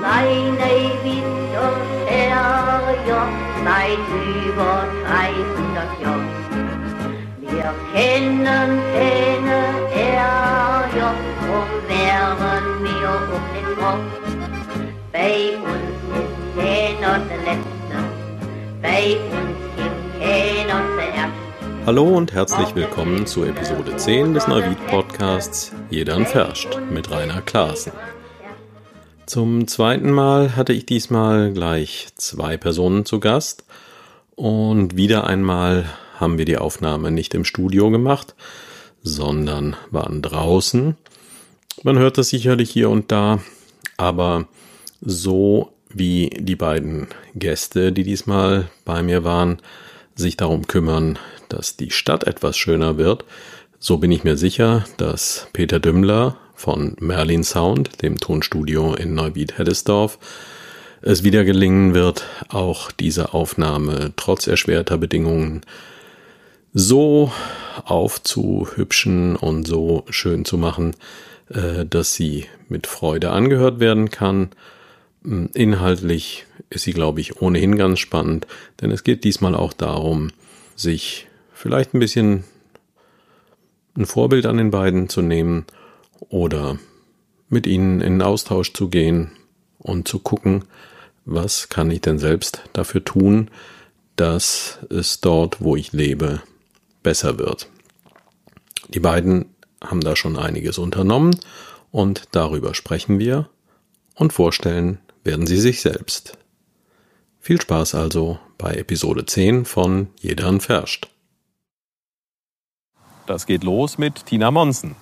Und Terrier seit über 300 Jahren. Wir kennen keine Ärger, drum wären wir auch nicht froh. Bei uns ist keiner der Letzte, bei uns gibt keiner zuerst. Hallo und herzlich willkommen zu Episode 10 des Neuwied Podcasts Jedern verscht mit Rainer Klaassen. Zum zweiten Mal hatte ich diesmal gleich zwei Personen zu Gast und wieder einmal haben wir die Aufnahme nicht im Studio gemacht, sondern waren draußen. Man hört das sicherlich hier und da, aber so wie die beiden Gäste, die diesmal bei mir waren, sich darum kümmern, dass die Stadt etwas schöner wird, so bin ich mir sicher, dass Peter Dümmler von Merlin Sound, dem Tonstudio in Neuwied-Heddesdorf, es wieder gelingen wird, auch diese Aufnahme trotz erschwerter Bedingungen so aufzuhübschen und so schön zu machen, äh, dass sie mit Freude angehört werden kann. Hm, inhaltlich ist sie, glaube ich, ohnehin ganz spannend, denn es geht diesmal auch darum, sich vielleicht ein bisschen ein Vorbild an den beiden zu nehmen oder mit ihnen in Austausch zu gehen und zu gucken, was kann ich denn selbst dafür tun, dass es dort, wo ich lebe, besser wird. Die beiden haben da schon einiges unternommen und darüber sprechen wir und vorstellen werden sie sich selbst. Viel Spaß also bei Episode 10 von Jedern Verscht. Das geht los mit Tina Monsen.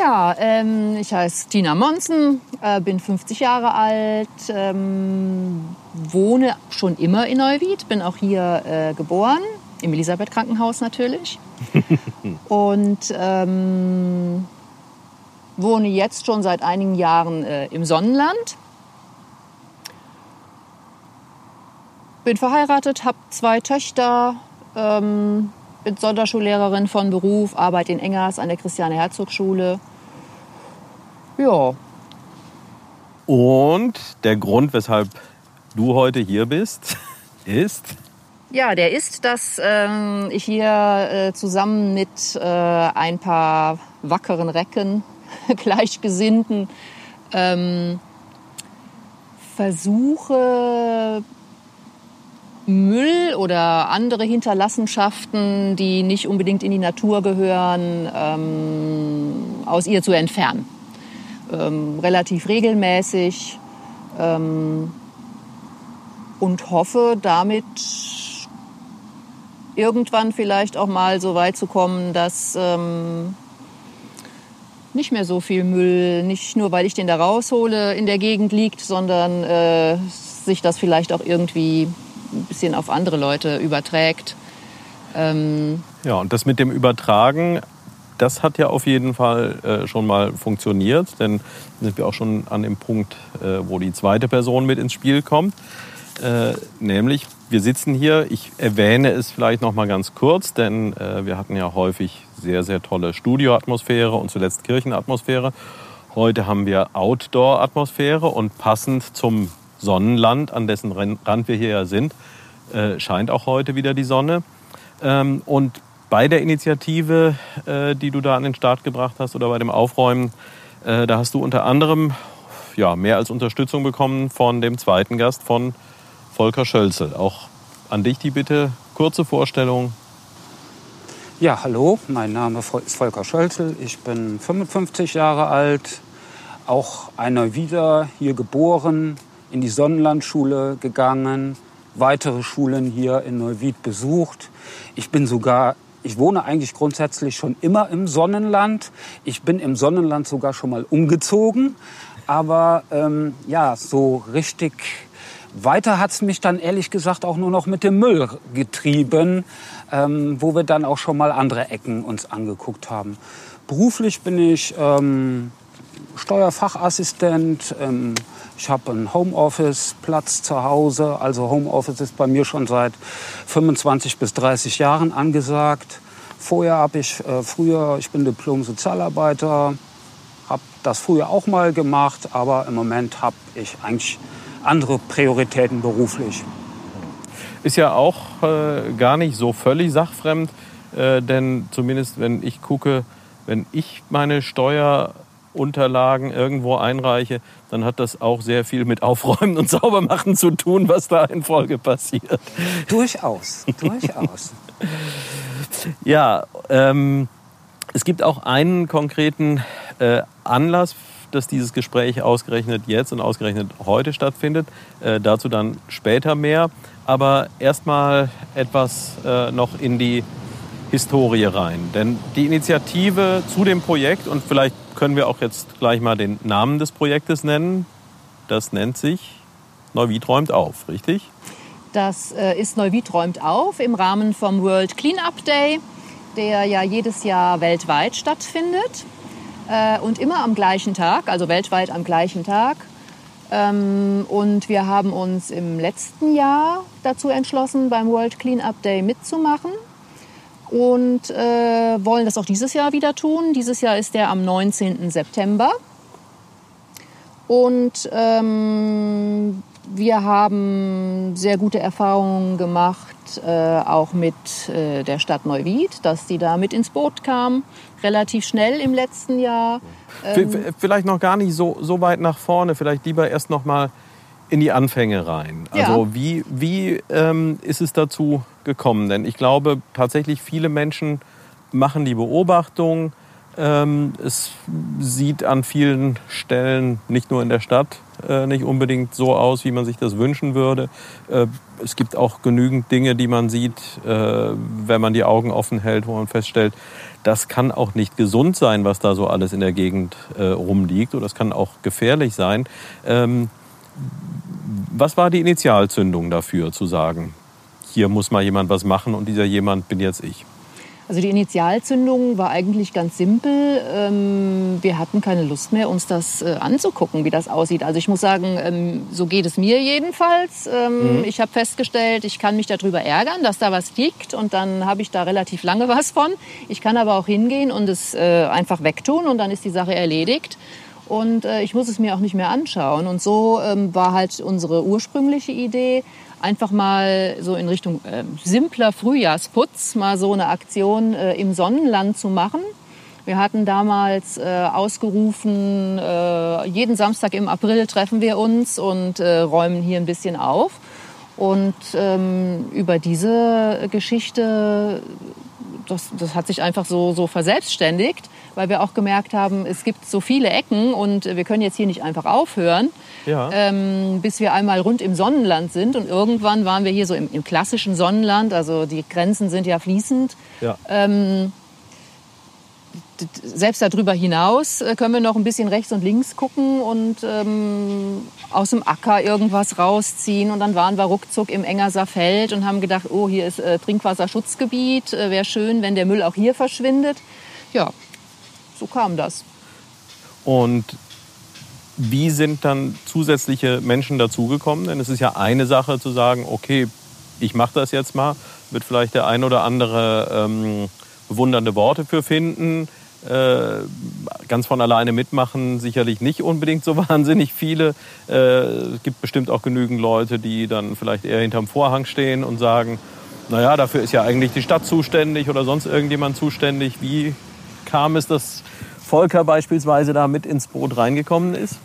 Ja, ähm, ich heiße Tina Monsen, äh, bin 50 Jahre alt, ähm, wohne schon immer in Neuwied, bin auch hier äh, geboren, im Elisabeth Krankenhaus natürlich. Und ähm, wohne jetzt schon seit einigen Jahren äh, im Sonnenland. Bin verheiratet, habe zwei Töchter, ähm, bin Sonderschullehrerin von Beruf, arbeite in Engers an der Christiane-Herzog-Schule ja. Und der Grund, weshalb du heute hier bist, ist? Ja, der ist, dass ähm, ich hier äh, zusammen mit äh, ein paar wackeren Recken, Gleichgesinnten, ähm, versuche, Müll oder andere Hinterlassenschaften, die nicht unbedingt in die Natur gehören, ähm, aus ihr zu entfernen ähm, relativ regelmäßig ähm, und hoffe damit irgendwann vielleicht auch mal so weit zu kommen, dass ähm, nicht mehr so viel Müll, nicht nur weil ich den da raushole, in der Gegend liegt, sondern äh, sich das vielleicht auch irgendwie ein bisschen auf andere Leute überträgt. Ähm ja, und das mit dem Übertragen das hat ja auf jeden Fall äh, schon mal funktioniert, denn sind wir auch schon an dem Punkt, äh, wo die zweite Person mit ins Spiel kommt. Äh, nämlich, wir sitzen hier, ich erwähne es vielleicht noch mal ganz kurz, denn äh, wir hatten ja häufig sehr, sehr tolle Studioatmosphäre und zuletzt Kirchenatmosphäre. Heute haben wir Outdoor-Atmosphäre und passend zum Sonnenland, an dessen Rand wir hier ja sind, äh, scheint auch heute wieder die Sonne. Ähm, und bei der Initiative, äh, die du da an den Start gebracht hast oder bei dem Aufräumen, äh, da hast du unter anderem ja, mehr als Unterstützung bekommen von dem zweiten Gast, von Volker Schölzel. Auch an dich die Bitte, kurze Vorstellung. Ja, hallo, mein Name ist Volker Schölzel. Ich bin 55 Jahre alt, auch einer wieder hier geboren, in die Sonnenlandschule gegangen, weitere Schulen hier in Neuwied besucht. Ich bin sogar ich wohne eigentlich grundsätzlich schon immer im Sonnenland. Ich bin im Sonnenland sogar schon mal umgezogen. Aber ähm, ja, so richtig weiter hat's mich dann ehrlich gesagt auch nur noch mit dem Müll getrieben, ähm, wo wir dann auch schon mal andere Ecken uns angeguckt haben. Beruflich bin ich ähm, Steuerfachassistent. Ähm, ich habe einen Homeoffice-Platz zu Hause. Also Homeoffice ist bei mir schon seit 25 bis 30 Jahren angesagt. Vorher habe ich äh, früher, ich bin Diplom-Sozialarbeiter, habe das früher auch mal gemacht, aber im Moment habe ich eigentlich andere Prioritäten beruflich. Ist ja auch äh, gar nicht so völlig sachfremd, äh, denn zumindest wenn ich gucke, wenn ich meine Steuerunterlagen irgendwo einreiche, dann hat das auch sehr viel mit Aufräumen und Saubermachen zu tun, was da in Folge passiert. Durchaus, durchaus. ja, ähm, es gibt auch einen konkreten äh, Anlass, dass dieses Gespräch ausgerechnet jetzt und ausgerechnet heute stattfindet. Äh, dazu dann später mehr. Aber erstmal etwas äh, noch in die Historie rein. Denn die Initiative zu dem Projekt, und vielleicht können wir auch jetzt gleich mal den Namen des Projektes nennen, das nennt sich Neuwied räumt auf, richtig? Das äh, ist Neuwied räumt auf im Rahmen vom World Cleanup Day der ja jedes Jahr weltweit stattfindet äh, und immer am gleichen Tag, also weltweit am gleichen Tag. Ähm, und wir haben uns im letzten Jahr dazu entschlossen, beim World Cleanup Day mitzumachen und äh, wollen das auch dieses Jahr wieder tun. Dieses Jahr ist der am 19. September. Und ähm, wir haben sehr gute Erfahrungen gemacht, äh, auch mit äh, der Stadt Neuwied, dass sie da mit ins Boot kam, relativ schnell im letzten Jahr. Ähm vielleicht noch gar nicht so, so weit nach vorne, vielleicht lieber erst noch mal in die Anfänge rein. Also ja. wie, wie ähm, ist es dazu gekommen? Denn ich glaube tatsächlich viele Menschen machen die Beobachtung, ähm, es sieht an vielen Stellen, nicht nur in der Stadt, äh, nicht unbedingt so aus, wie man sich das wünschen würde. Äh, es gibt auch genügend Dinge, die man sieht, äh, wenn man die Augen offen hält, wo man feststellt, das kann auch nicht gesund sein, was da so alles in der Gegend äh, rumliegt. Oder das kann auch gefährlich sein. Ähm, was war die Initialzündung dafür, zu sagen, hier muss mal jemand was machen und dieser jemand bin jetzt ich? Also die Initialzündung war eigentlich ganz simpel. Ähm, wir hatten keine Lust mehr, uns das äh, anzugucken, wie das aussieht. Also ich muss sagen, ähm, so geht es mir jedenfalls. Ähm, mhm. Ich habe festgestellt, ich kann mich darüber ärgern, dass da was liegt und dann habe ich da relativ lange was von. Ich kann aber auch hingehen und es äh, einfach wegtun und dann ist die Sache erledigt und äh, ich muss es mir auch nicht mehr anschauen. Und so war halt unsere ursprüngliche Idee, einfach mal so in Richtung äh, simpler Frühjahrsputz mal so eine Aktion äh, im Sonnenland zu machen. Wir hatten damals äh, ausgerufen, äh, jeden Samstag im April treffen wir uns und äh, räumen hier ein bisschen auf. Und ähm, über diese Geschichte, das, das hat sich einfach so, so verselbstständigt weil wir auch gemerkt haben, es gibt so viele Ecken und wir können jetzt hier nicht einfach aufhören, ja. ähm, bis wir einmal rund im Sonnenland sind. Und irgendwann waren wir hier so im, im klassischen Sonnenland, also die Grenzen sind ja fließend. Ja. Ähm, selbst darüber hinaus äh, können wir noch ein bisschen rechts und links gucken und ähm, aus dem Acker irgendwas rausziehen. Und dann waren wir ruckzuck im Engerser Feld und haben gedacht, oh, hier ist äh, Trinkwasserschutzgebiet. Äh, Wäre schön, wenn der Müll auch hier verschwindet. Ja, so kam das. Und wie sind dann zusätzliche Menschen dazugekommen? Denn es ist ja eine Sache zu sagen, okay, ich mache das jetzt mal, wird vielleicht der ein oder andere ähm, bewundernde Worte für finden. Äh, ganz von alleine mitmachen sicherlich nicht unbedingt so wahnsinnig viele. Äh, es gibt bestimmt auch genügend Leute, die dann vielleicht eher hinterm Vorhang stehen und sagen, naja, dafür ist ja eigentlich die Stadt zuständig oder sonst irgendjemand zuständig. Wie kam es, dass Volker beispielsweise da mit ins Boot reingekommen ist?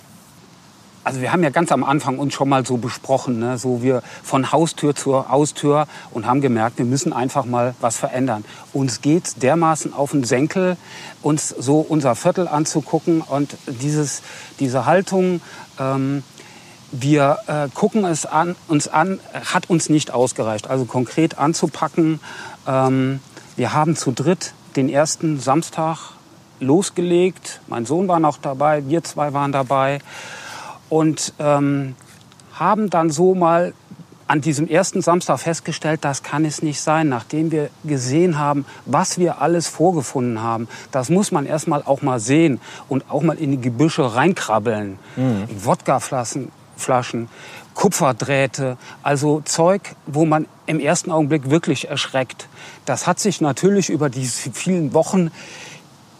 Also wir haben ja ganz am Anfang uns schon mal so besprochen, ne? so wir von Haustür zu Haustür und haben gemerkt, wir müssen einfach mal was verändern. Uns geht dermaßen auf den Senkel, uns so unser Viertel anzugucken und dieses, diese Haltung, ähm, wir äh, gucken es an, uns an, hat uns nicht ausgereicht. Also konkret anzupacken. Ähm, wir haben zu dritt den ersten Samstag losgelegt. Mein Sohn war noch dabei, wir zwei waren dabei und ähm, haben dann so mal an diesem ersten Samstag festgestellt, das kann es nicht sein, nachdem wir gesehen haben, was wir alles vorgefunden haben. Das muss man erstmal auch mal sehen und auch mal in die Gebüsche reinkrabbeln. Mhm. Wodkaflaschen, Flaschen, Kupferdrähte, also Zeug, wo man im ersten Augenblick wirklich erschreckt. Das hat sich natürlich über diese vielen Wochen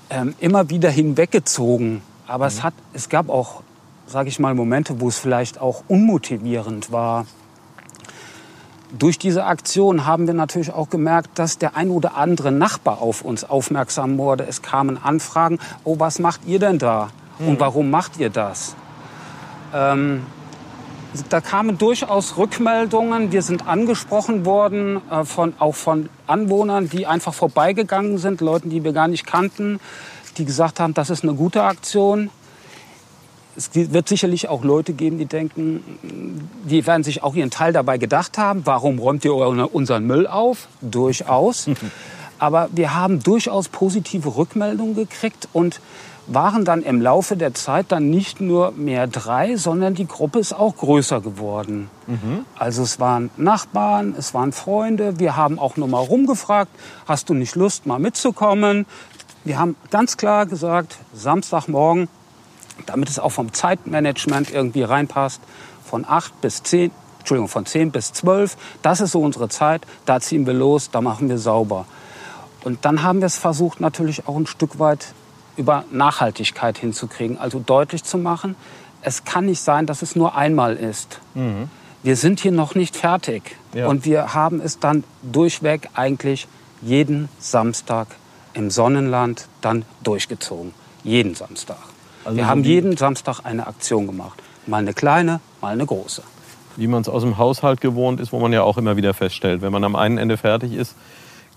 ähm, immer wieder hinweggezogen. Aber es, hat, es gab auch, sage ich mal, Momente, wo es vielleicht auch unmotivierend war. Durch diese Aktion haben wir natürlich auch gemerkt, dass der ein oder andere Nachbar auf uns aufmerksam wurde. Es kamen Anfragen, oh, was macht ihr denn da? Und warum macht ihr das? Ähm, da kamen durchaus Rückmeldungen. Wir sind angesprochen worden, äh, von, auch von Anwohnern, die einfach vorbeigegangen sind, Leuten, die wir gar nicht kannten, die gesagt haben, das ist eine gute Aktion. Es wird sicherlich auch Leute geben, die denken, die werden sich auch ihren Teil dabei gedacht haben. Warum räumt ihr unseren Müll auf? Durchaus. Aber wir haben durchaus positive Rückmeldungen gekriegt und waren dann im Laufe der Zeit dann nicht nur mehr drei, sondern die Gruppe ist auch größer geworden. Mhm. Also es waren Nachbarn, es waren Freunde. Wir haben auch noch mal rumgefragt, hast du nicht Lust, mal mitzukommen? Wir haben ganz klar gesagt, Samstagmorgen, damit es auch vom Zeitmanagement irgendwie reinpasst, von acht bis zehn, Entschuldigung, von zehn bis zwölf, das ist so unsere Zeit, da ziehen wir los, da machen wir sauber. Und dann haben wir es versucht, natürlich auch ein Stück weit über Nachhaltigkeit hinzukriegen. Also deutlich zu machen, es kann nicht sein, dass es nur einmal ist. Mhm. Wir sind hier noch nicht fertig. Ja. Und wir haben es dann durchweg eigentlich jeden Samstag im Sonnenland dann durchgezogen. Jeden Samstag. Also wir haben jeden Samstag eine Aktion gemacht. Mal eine kleine, mal eine große. Wie man es aus dem Haushalt gewohnt ist, wo man ja auch immer wieder feststellt, wenn man am einen Ende fertig ist,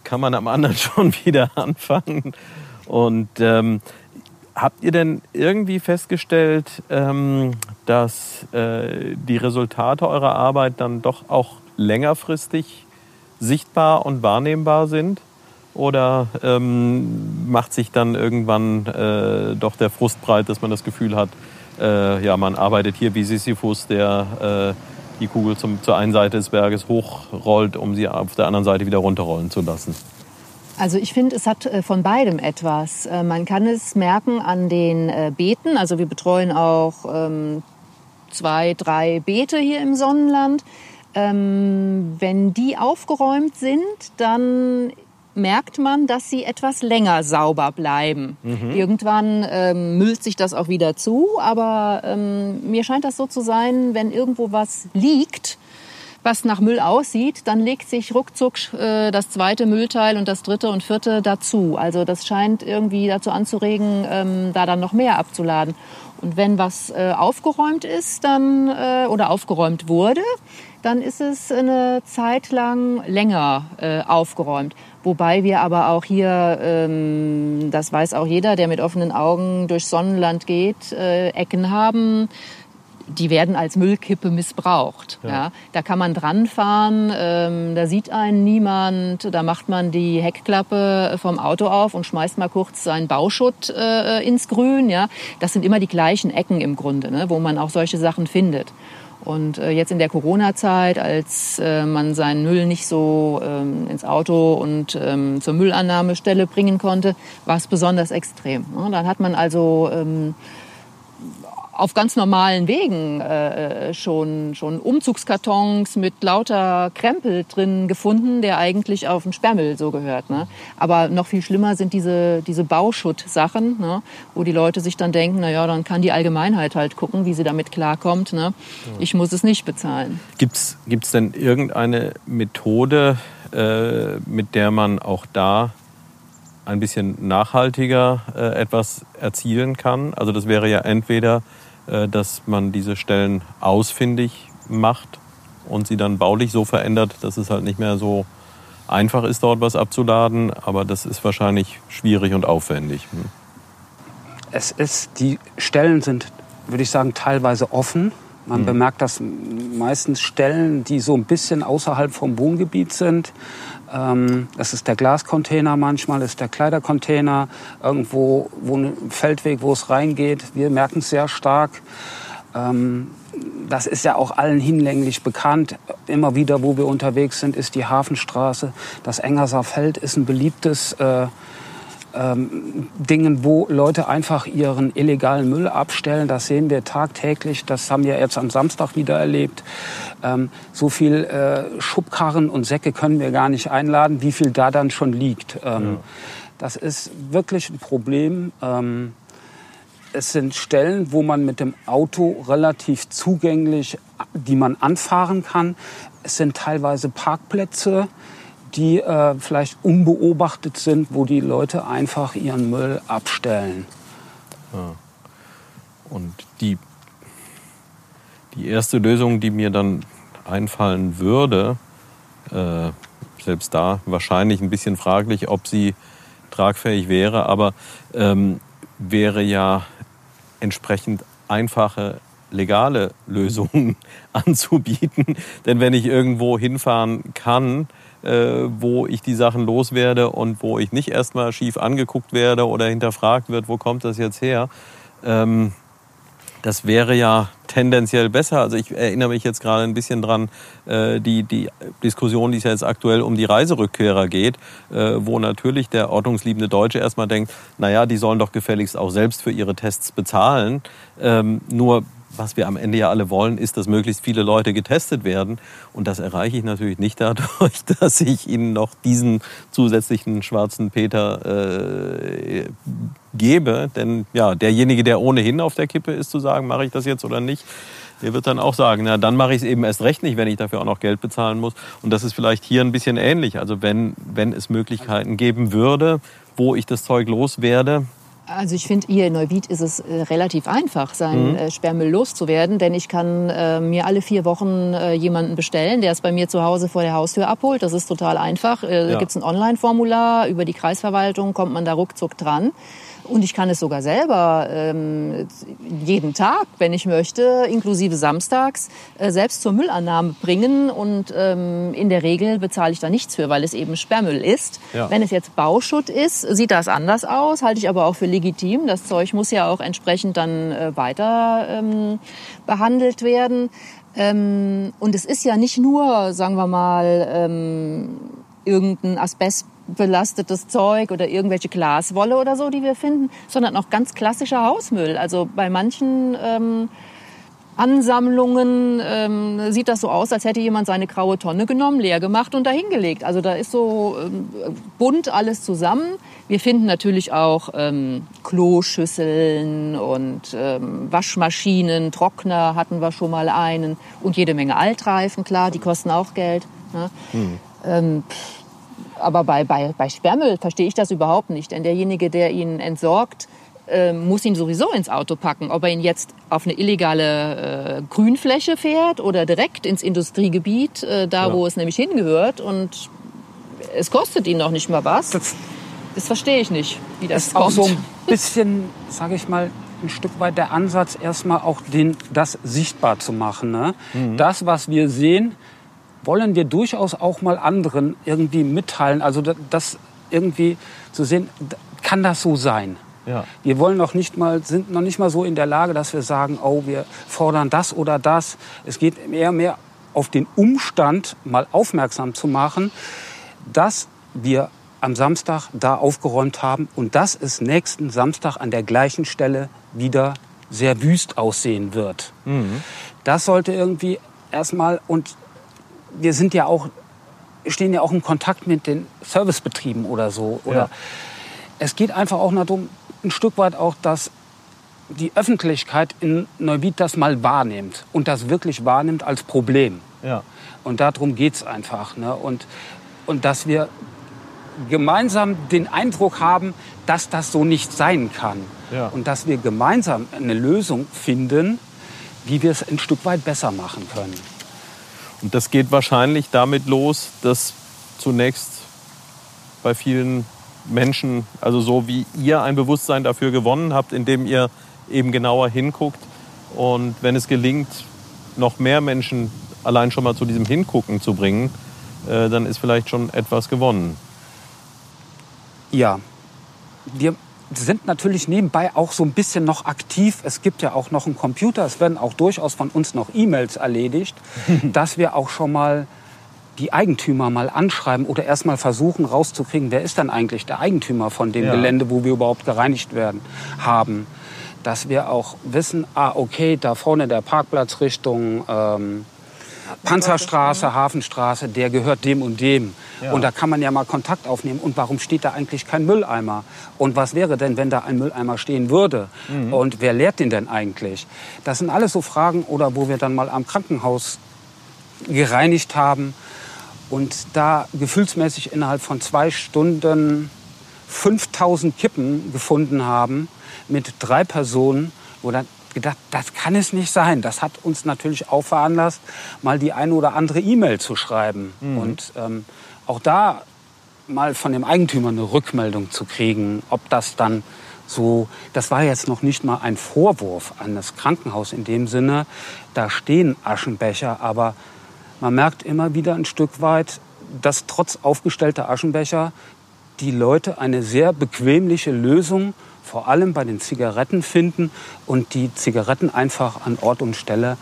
kann man am anderen schon wieder anfangen. Und ähm, habt ihr denn irgendwie festgestellt, ähm, dass äh, die Resultate eurer Arbeit dann doch auch längerfristig sichtbar und wahrnehmbar sind? Oder ähm, macht sich dann irgendwann äh, doch der Frust breit, dass man das Gefühl hat, äh, ja, man arbeitet hier wie Sisyphus, der äh, die Kugel zum, zur einen Seite des Berges hochrollt, um sie auf der anderen Seite wieder runterrollen zu lassen? Also ich finde, es hat äh, von beidem etwas. Äh, man kann es merken an den äh, Beeten. Also wir betreuen auch ähm, zwei, drei Beete hier im Sonnenland. Ähm, wenn die aufgeräumt sind, dann merkt man, dass sie etwas länger sauber bleiben. Mhm. Irgendwann ähm, müllt sich das auch wieder zu, aber ähm, mir scheint das so zu sein, wenn irgendwo was liegt, was nach Müll aussieht, dann legt sich ruckzuck äh, das zweite Müllteil und das dritte und vierte dazu. Also das scheint irgendwie dazu anzuregen, ähm, da dann noch mehr abzuladen. Und wenn was äh, aufgeräumt ist, dann äh, oder aufgeräumt wurde, dann ist es eine Zeit lang länger äh, aufgeräumt. Wobei wir aber auch hier, ähm, das weiß auch jeder, der mit offenen Augen durchs Sonnenland geht, äh, Ecken haben, die werden als Müllkippe missbraucht. Ja. ja. Da kann man dran fahren, ähm, da sieht einen niemand, da macht man die Heckklappe vom Auto auf und schmeißt mal kurz seinen Bauschutt äh, ins Grün. Ja. Das sind immer die gleichen Ecken im Grunde, ne, wo man auch solche Sachen findet. Und äh, jetzt in der Corona-Zeit, als äh, man seinen Müll nicht so ähm, ins Auto und ähm, zur Müllannahmestelle bringen konnte, war es besonders extrem. Ne? Dann hat man also ähm, auf ganz normalen Wegen äh, schon, schon Umzugskartons mit lauter Krempel drin gefunden, der eigentlich auf den Sperrmüll so gehört. Ne? Aber noch viel schlimmer sind diese, diese Bauschutt-Sachen, ne? wo die Leute sich dann denken, na ja, dann kann die Allgemeinheit halt gucken, wie sie damit klarkommt. Ne? Ich muss es nicht bezahlen. Gibt's gibt's denn irgendeine Methode, äh, mit der man auch da ein bisschen nachhaltiger äh, etwas erzielen kann? Also das wäre ja entweder dass man diese Stellen ausfindig macht und sie dann baulich so verändert, dass es halt nicht mehr so einfach ist, dort was abzuladen. Aber das ist wahrscheinlich schwierig und aufwendig. Hm. Es ist, die Stellen sind, würde ich sagen, teilweise offen. Man mhm. bemerkt das meistens Stellen, die so ein bisschen außerhalb vom Wohngebiet sind. Ähm, das ist der Glascontainer manchmal, ist der Kleidercontainer, irgendwo wo ein Feldweg, wo es reingeht. Wir merken es sehr stark. Ähm, das ist ja auch allen hinlänglich bekannt. Immer wieder, wo wir unterwegs sind, ist die Hafenstraße. Das Engerser Feld ist ein beliebtes äh, ähm, Dingen, wo Leute einfach ihren illegalen Müll abstellen. Das sehen wir tagtäglich. Das haben wir jetzt am Samstag wieder erlebt. Ähm, so viel äh, Schubkarren und Säcke können wir gar nicht einladen, wie viel da dann schon liegt. Ähm, ja. Das ist wirklich ein Problem. Ähm, es sind Stellen, wo man mit dem Auto relativ zugänglich, die man anfahren kann. Es sind teilweise Parkplätze, die äh, vielleicht unbeobachtet sind, wo die Leute einfach ihren Müll abstellen. Ja. Und die, die erste Lösung, die mir dann einfallen würde, äh, selbst da wahrscheinlich ein bisschen fraglich, ob sie tragfähig wäre, aber ähm, wäre ja entsprechend einfache legale Lösungen anzubieten. Denn wenn ich irgendwo hinfahren kann, wo ich die Sachen loswerde und wo ich nicht erstmal schief angeguckt werde oder hinterfragt wird, wo kommt das jetzt her, ähm, das wäre ja tendenziell besser. Also ich erinnere mich jetzt gerade ein bisschen dran, äh, die, die Diskussion, die es ja jetzt aktuell um die Reiserückkehrer geht, äh, wo natürlich der ordnungsliebende Deutsche erstmal denkt, naja, die sollen doch gefälligst auch selbst für ihre Tests bezahlen. Ähm, nur was wir am Ende ja alle wollen, ist, dass möglichst viele Leute getestet werden. Und das erreiche ich natürlich nicht dadurch, dass ich ihnen noch diesen zusätzlichen schwarzen Peter äh, gebe. Denn ja, derjenige, der ohnehin auf der Kippe ist, zu sagen, mache ich das jetzt oder nicht, der wird dann auch sagen, na dann mache ich es eben erst recht nicht, wenn ich dafür auch noch Geld bezahlen muss. Und das ist vielleicht hier ein bisschen ähnlich. Also wenn, wenn es Möglichkeiten geben würde, wo ich das Zeug loswerde, also ich finde, hier in Neuwied ist es äh, relativ einfach, seinen mhm. äh, Sperrmüll loszuwerden, denn ich kann äh, mir alle vier Wochen äh, jemanden bestellen, der es bei mir zu Hause vor der Haustür abholt. Das ist total einfach. Äh, ja. Da gibt es ein Online-Formular, über die Kreisverwaltung kommt man da ruckzuck dran. Und ich kann es sogar selber ähm, jeden Tag, wenn ich möchte, inklusive samstags, äh, selbst zur Müllannahme bringen. Und ähm, in der Regel bezahle ich da nichts für, weil es eben Sperrmüll ist. Ja. Wenn es jetzt Bauschutt ist, sieht das anders aus, halte ich aber auch für legitim. Das Zeug muss ja auch entsprechend dann äh, weiter ähm, behandelt werden. Ähm, und es ist ja nicht nur, sagen wir mal, ähm, irgendein Asbest belastetes Zeug oder irgendwelche Glaswolle oder so, die wir finden, sondern auch ganz klassischer Hausmüll. Also bei manchen ähm, Ansammlungen ähm, sieht das so aus, als hätte jemand seine graue Tonne genommen, leer gemacht und dahingelegt. Also da ist so ähm, bunt alles zusammen. Wir finden natürlich auch ähm, Kloschüsseln und ähm, Waschmaschinen, Trockner hatten wir schon mal einen und jede Menge Altreifen, klar, die kosten auch Geld. Ne? Hm. Ähm, aber bei, bei, bei Sperrmüll verstehe ich das überhaupt nicht. Denn derjenige, der ihn entsorgt, äh, muss ihn sowieso ins Auto packen. Ob er ihn jetzt auf eine illegale äh, Grünfläche fährt oder direkt ins Industriegebiet, äh, da ja. wo es nämlich hingehört. Und es kostet ihn noch nicht mal was. Das, das verstehe ich nicht, wie das ist kommt. auch so ein bisschen, sage ich mal, ein Stück weit der Ansatz, erstmal auch den, das sichtbar zu machen. Ne? Mhm. Das, was wir sehen, wollen wir durchaus auch mal anderen irgendwie mitteilen. Also das irgendwie zu sehen, kann das so sein? Ja. Wir wollen noch nicht mal, sind noch nicht mal so in der Lage, dass wir sagen, oh, wir fordern das oder das. Es geht eher mehr auf den Umstand mal aufmerksam zu machen, dass wir am Samstag da aufgeräumt haben und dass es nächsten Samstag an der gleichen Stelle wieder sehr wüst aussehen wird. Mhm. Das sollte irgendwie erstmal und wir sind ja auch, stehen ja auch im Kontakt mit den Servicebetrieben oder so. Oder ja. es geht einfach auch darum, ein Stück weit auch, dass die Öffentlichkeit in Neubiet das mal wahrnimmt und das wirklich wahrnimmt als Problem. Ja. Und darum geht es einfach. Ne? Und, und dass wir gemeinsam den Eindruck haben, dass das so nicht sein kann. Ja. Und dass wir gemeinsam eine Lösung finden, wie wir es ein Stück weit besser machen können. Und das geht wahrscheinlich damit los, dass zunächst bei vielen Menschen, also so wie ihr ein Bewusstsein dafür gewonnen habt, indem ihr eben genauer hinguckt. Und wenn es gelingt, noch mehr Menschen allein schon mal zu diesem Hingucken zu bringen, äh, dann ist vielleicht schon etwas gewonnen. Ja, wir sind natürlich nebenbei auch so ein bisschen noch aktiv. Es gibt ja auch noch einen Computer. Es werden auch durchaus von uns noch E-Mails erledigt, dass wir auch schon mal die Eigentümer mal anschreiben oder erst mal versuchen rauszukriegen, wer ist dann eigentlich der Eigentümer von dem ja. Gelände, wo wir überhaupt gereinigt werden haben. Dass wir auch wissen, ah, okay, da vorne der Parkplatz Richtung ähm, Panzerstraße, Hafenstraße, der gehört dem und dem. Ja. Und da kann man ja mal Kontakt aufnehmen. Und warum steht da eigentlich kein Mülleimer? Und was wäre denn, wenn da ein Mülleimer stehen würde? Und wer leert den denn eigentlich? Das sind alles so Fragen, oder wo wir dann mal am Krankenhaus gereinigt haben und da gefühlsmäßig innerhalb von zwei Stunden 5000 Kippen gefunden haben mit drei Personen, wo dann gedacht, das kann es nicht sein. Das hat uns natürlich auch veranlasst, mal die eine oder andere E-Mail zu schreiben. Und ähm, auch da mal von dem Eigentümer eine Rückmeldung zu kriegen, ob das dann so, das war jetzt noch nicht mal ein Vorwurf an das Krankenhaus in dem Sinne, da stehen Aschenbecher, aber man merkt immer wieder ein Stück weit, dass trotz aufgestellter Aschenbecher die Leute eine sehr bequemliche Lösung vor allem bei den Zigaretten finden und die Zigaretten einfach an Ort und Stelle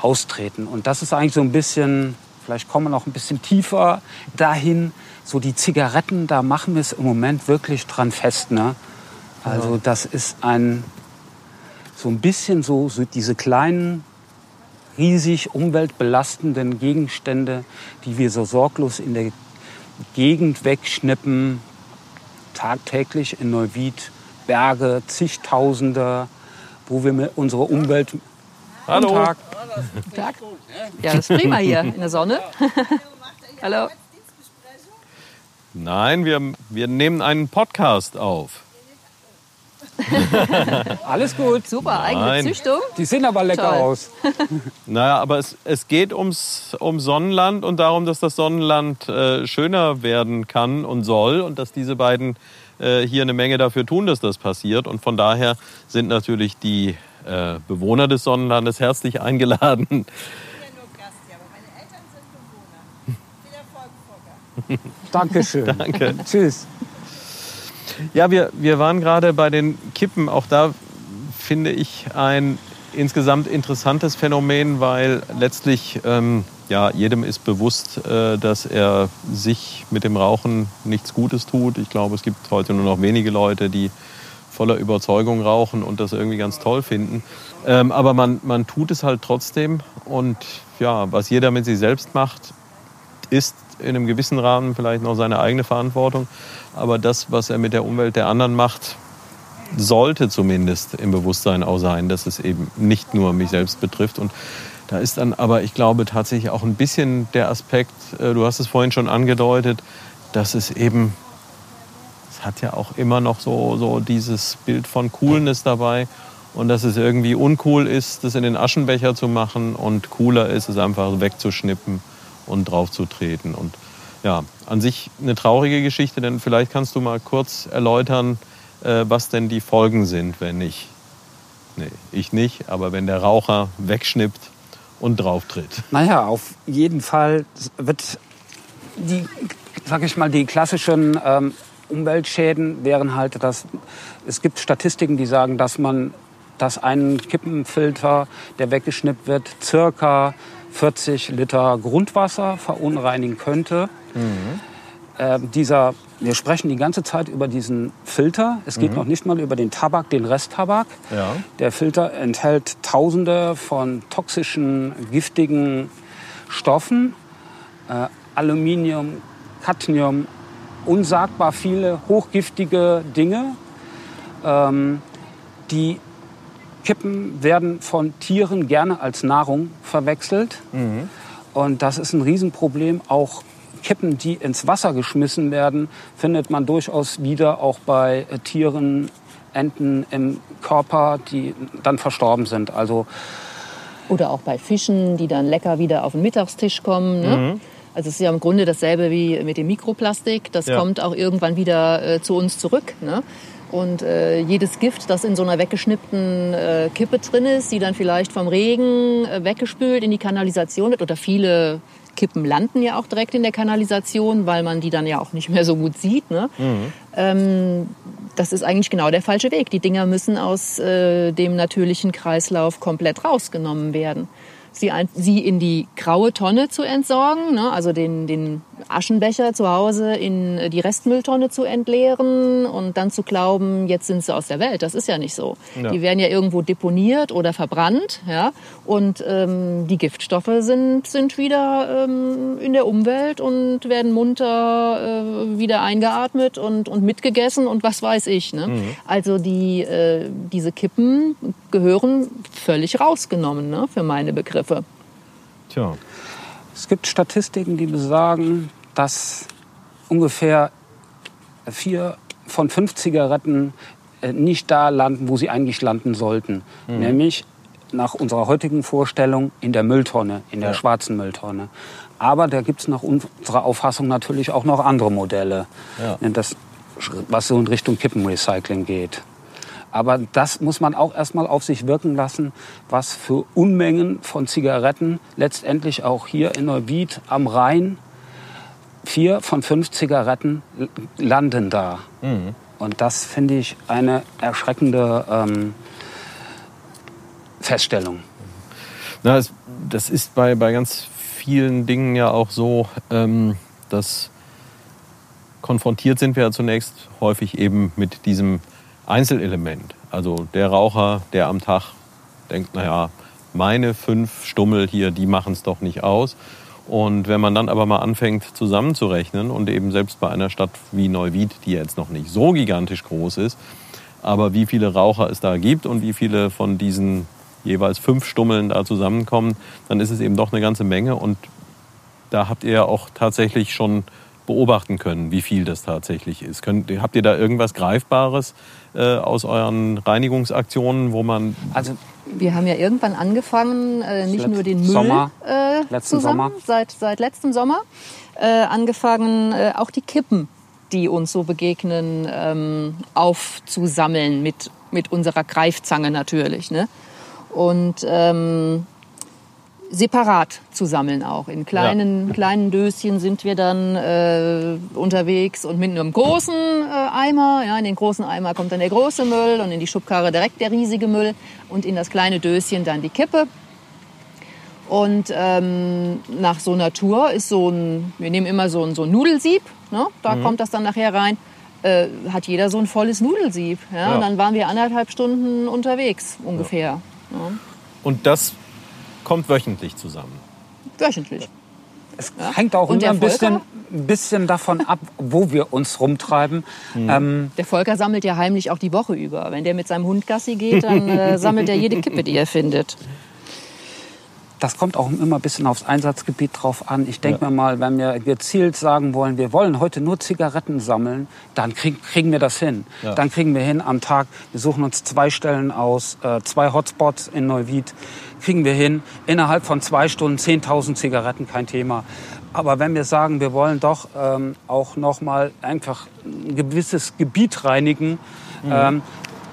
austreten. Und das ist eigentlich so ein bisschen, vielleicht kommen wir noch ein bisschen tiefer dahin, so die Zigaretten, da machen wir es im Moment wirklich dran fest. Ne? Also das ist ein, so ein bisschen so, so diese kleinen, riesig umweltbelastenden Gegenstände, die wir so sorglos in der Gegend wegschnippen, tagtäglich in Neuwied, Berge, zigtausende, wo wir mit unserer Umwelt... Hallo. Guten Tag. Tag. Ja, das ist prima hier in der Sonne. Hallo. Nein, wir, wir nehmen einen Podcast auf. Alles gut. Super, eigene Nein. Züchtung. Die sehen aber lecker Toll. aus. Naja, aber es, es geht ums, um Sonnenland und darum, dass das Sonnenland äh, schöner werden kann und soll und dass diese beiden äh, hier eine Menge dafür tun, dass das passiert. Und von daher sind natürlich die äh, Bewohner des Sonnenlandes herzlich eingeladen. Ich bin ja nur Gast hier, aber meine Eltern sind Bewohner. Viel Erfolg, Volker. Dankeschön. Danke. Tschüss. Ja, wir, wir waren gerade bei den Kippen. Auch da finde ich ein insgesamt interessantes Phänomen, weil letztlich ähm, ja, jedem ist bewusst, äh, dass er sich mit dem Rauchen nichts Gutes tut. Ich glaube, es gibt heute nur noch wenige Leute, die voller Überzeugung rauchen und das irgendwie ganz toll finden. Ähm, aber man, man tut es halt trotzdem. Und ja, was jeder mit sich selbst macht, ist in einem gewissen Rahmen vielleicht noch seine eigene Verantwortung. Aber das, was er mit der Umwelt der anderen macht, sollte zumindest im Bewusstsein auch sein, dass es eben nicht nur mich selbst betrifft. Und da ist dann aber, ich glaube, tatsächlich auch ein bisschen der Aspekt, äh, du hast es vorhin schon angedeutet, dass es eben, es hat ja auch immer noch so, so dieses Bild von Coolness dabei und dass es irgendwie uncool ist, das in den Aschenbecher zu machen und cooler ist, es einfach wegzuschnippen und draufzutreten. Und ja, an sich eine traurige Geschichte, denn vielleicht kannst du mal kurz erläutern, äh, was denn die Folgen sind, wenn ich, nee, ich nicht, aber wenn der Raucher wegschnippt und drauftritt. Naja, auf jeden Fall wird die, sag ich mal, die klassischen ähm, Umweltschäden wären halt, dass es gibt Statistiken, die sagen, dass man, dass ein Kippenfilter, der weggeschnippt wird, circa 40 Liter Grundwasser verunreinigen könnte. Ähm, dieser, wir sprechen die ganze Zeit über diesen Filter. Es geht noch nicht mal über den Tabak, den Resttabak. Ja. Der Filter enthält Tausende von toxischen, giftigen Stoffen, äh, Aluminium, Cadmium, unsagbar viele hochgiftige Dinge. Ähm, die Kippen werden von Tieren gerne als Nahrung verwechselt. Und das ist ein Riesenproblem. Auch Kippen, die ins Wasser geschmissen werden, findet man durchaus wieder auch bei äh, Tieren, Enten im Körper, die dann verstorben sind. Also Oder auch bei Fischen, die dann lecker wieder auf den Mittagstisch kommen. Ne? Also es ist ja im Grunde dasselbe wie mit dem Mikroplastik. Das Ja. kommt auch irgendwann wieder äh, zu uns zurück. Ne? Und äh, jedes Gift, das in so einer weggeschnippten äh, Kippe drin ist, die dann vielleicht vom Regen äh, weggespült in die Kanalisation wird, oder viele Kippen landen ja auch direkt in der Kanalisation, weil man die dann ja auch nicht mehr so gut sieht. Ne? Ähm, das ist eigentlich genau der falsche Weg. Die Dinger müssen aus äh, dem natürlichen Kreislauf komplett rausgenommen werden. Sie, ein, sie in die graue Tonne zu entsorgen, ne? also den, den Aschenbecher zu Hause in die Restmülltonne zu entleeren und dann zu glauben, jetzt sind sie aus der Welt. Das ist ja nicht so. Ja. Die werden ja irgendwo deponiert oder verbrannt, ja. Und ähm, die Giftstoffe sind sind wieder ähm, in der Umwelt und werden munter äh, wieder eingeatmet und und mitgegessen und was weiß ich. Ne? Also die äh, diese Kippen gehören völlig rausgenommen ne, für meine Begriffe. Tja. Es gibt Statistiken, die besagen, dass ungefähr vier von fünf Zigaretten äh, nicht da landen, wo sie eigentlich landen sollten. Nämlich nach unserer heutigen Vorstellung in der Mülltonne, in der Ja. schwarzen Mülltonne. Aber da gibt es nach unserer Auffassung natürlich auch noch andere Modelle, Ja. das, was so in Richtung Kippenrecycling geht. Aber das muss man auch erstmal auf sich wirken lassen, was für Unmengen von Zigaretten letztendlich auch hier in Neuwied am Rhein, vier von fünf Zigaretten landen da. Und das finde ich eine erschreckende ähm, Feststellung. Na, es, das ist bei, bei ganz vielen Dingen ja auch so, ähm, dass konfrontiert sind wir ja zunächst häufig eben mit diesem Einzelelement. Also der Raucher, der am Tag denkt, naja, meine fünf Stummel hier, die machen es doch nicht aus. Und wenn man dann aber mal anfängt zusammenzurechnen und eben selbst bei einer Stadt wie Neuwied, die jetzt noch nicht so gigantisch groß ist, aber wie viele Raucher es da gibt und wie viele von diesen jeweils fünf Stummeln da zusammenkommen, dann ist es eben doch eine ganze Menge. Und da habt ihr ja auch tatsächlich schon beobachten können, wie viel das tatsächlich ist. Könnt, habt ihr da irgendwas Greifbares äh, aus euren Reinigungsaktionen, wo man Also Wir haben ja irgendwann angefangen, äh, nicht nur den Müll Sommer, äh, letzten zusammen, Sommer. Seit, seit letztem Sommer, äh, angefangen, äh, auch die Kippen, die uns so begegnen, ähm, aufzusammeln mit, mit unserer Greifzange natürlich. Ne? Und ähm, separat zu sammeln auch. In kleinen, kleinen Döschen sind wir dann äh, unterwegs und mit einem großen äh, Eimer. Ja, in den großen Eimer kommt dann der große Müll und in die Schubkarre direkt der riesige Müll und in das kleine Döschen dann die Kippe. Und ähm, nach so einer Tour ist so ein, wir nehmen immer so ein, so ein Nudelsieb, ne? da kommt das dann nachher rein, äh, hat jeder so ein volles Nudelsieb. Ja? Ja. Und dann waren wir anderthalb Stunden unterwegs ungefähr. Ja. und das kommt wöchentlich zusammen. Wöchentlich. es hängt auch immer ein bisschen, bisschen davon ab, wo wir uns rumtreiben. Ähm, Der Volker sammelt ja heimlich auch die Woche über. Wenn der mit seinem Hund Gassi geht, dann äh, sammelt er jede Kippe, die er findet. Das kommt auch immer ein bisschen aufs Einsatzgebiet drauf an. Ich denke mir mal, wenn wir gezielt sagen wollen, wir wollen heute nur Zigaretten sammeln, dann krieg, kriegen wir das hin. Ja. Dann kriegen wir hin am Tag, wir suchen uns zwei Stellen aus, äh, zwei Hotspots in Neuwied, kriegen wir hin, innerhalb von zwei Stunden 10.000 Zigaretten, kein Thema. Aber wenn wir sagen, wir wollen doch ähm, auch noch mal einfach ein gewisses Gebiet reinigen, ähm,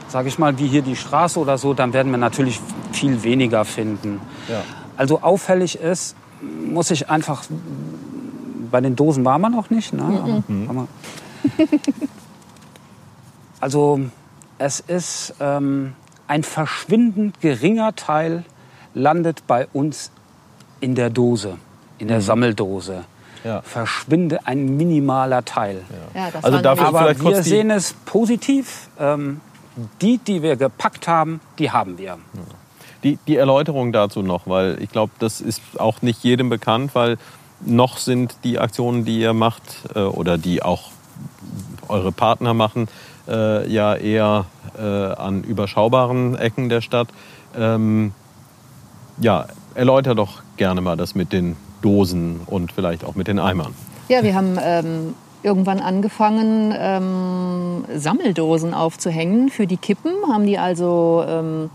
sage ich mal, wie hier die Straße oder so, dann werden wir natürlich viel weniger finden. Ja. Also auffällig ist, muss ich einfach, bei den Dosen war man noch nicht, ne? Aber- aber- Also es ist ähm, ein verschwindend geringer Teil landet bei uns in der Dose, in der Sammeldose. Ja. Verschwinde ein minimaler Teil. Ja, das Also dafür- Aber vielleicht wir sehen es positiv. Ähm, die, die wir gepackt haben, die haben wir. Die, die Erläuterung dazu noch, weil ich glaube, das ist auch nicht jedem bekannt, weil noch sind die Aktionen, die ihr macht äh, oder die auch eure Partner machen, äh, ja eher äh, an überschaubaren Ecken der Stadt. Ähm, ja, erläuter doch gerne mal das mit den Dosen und vielleicht auch mit den Eimern. Ja, wir haben ähm, irgendwann angefangen, ähm, Sammeldosen aufzuhängen für die Kippen. Haben die also ähm,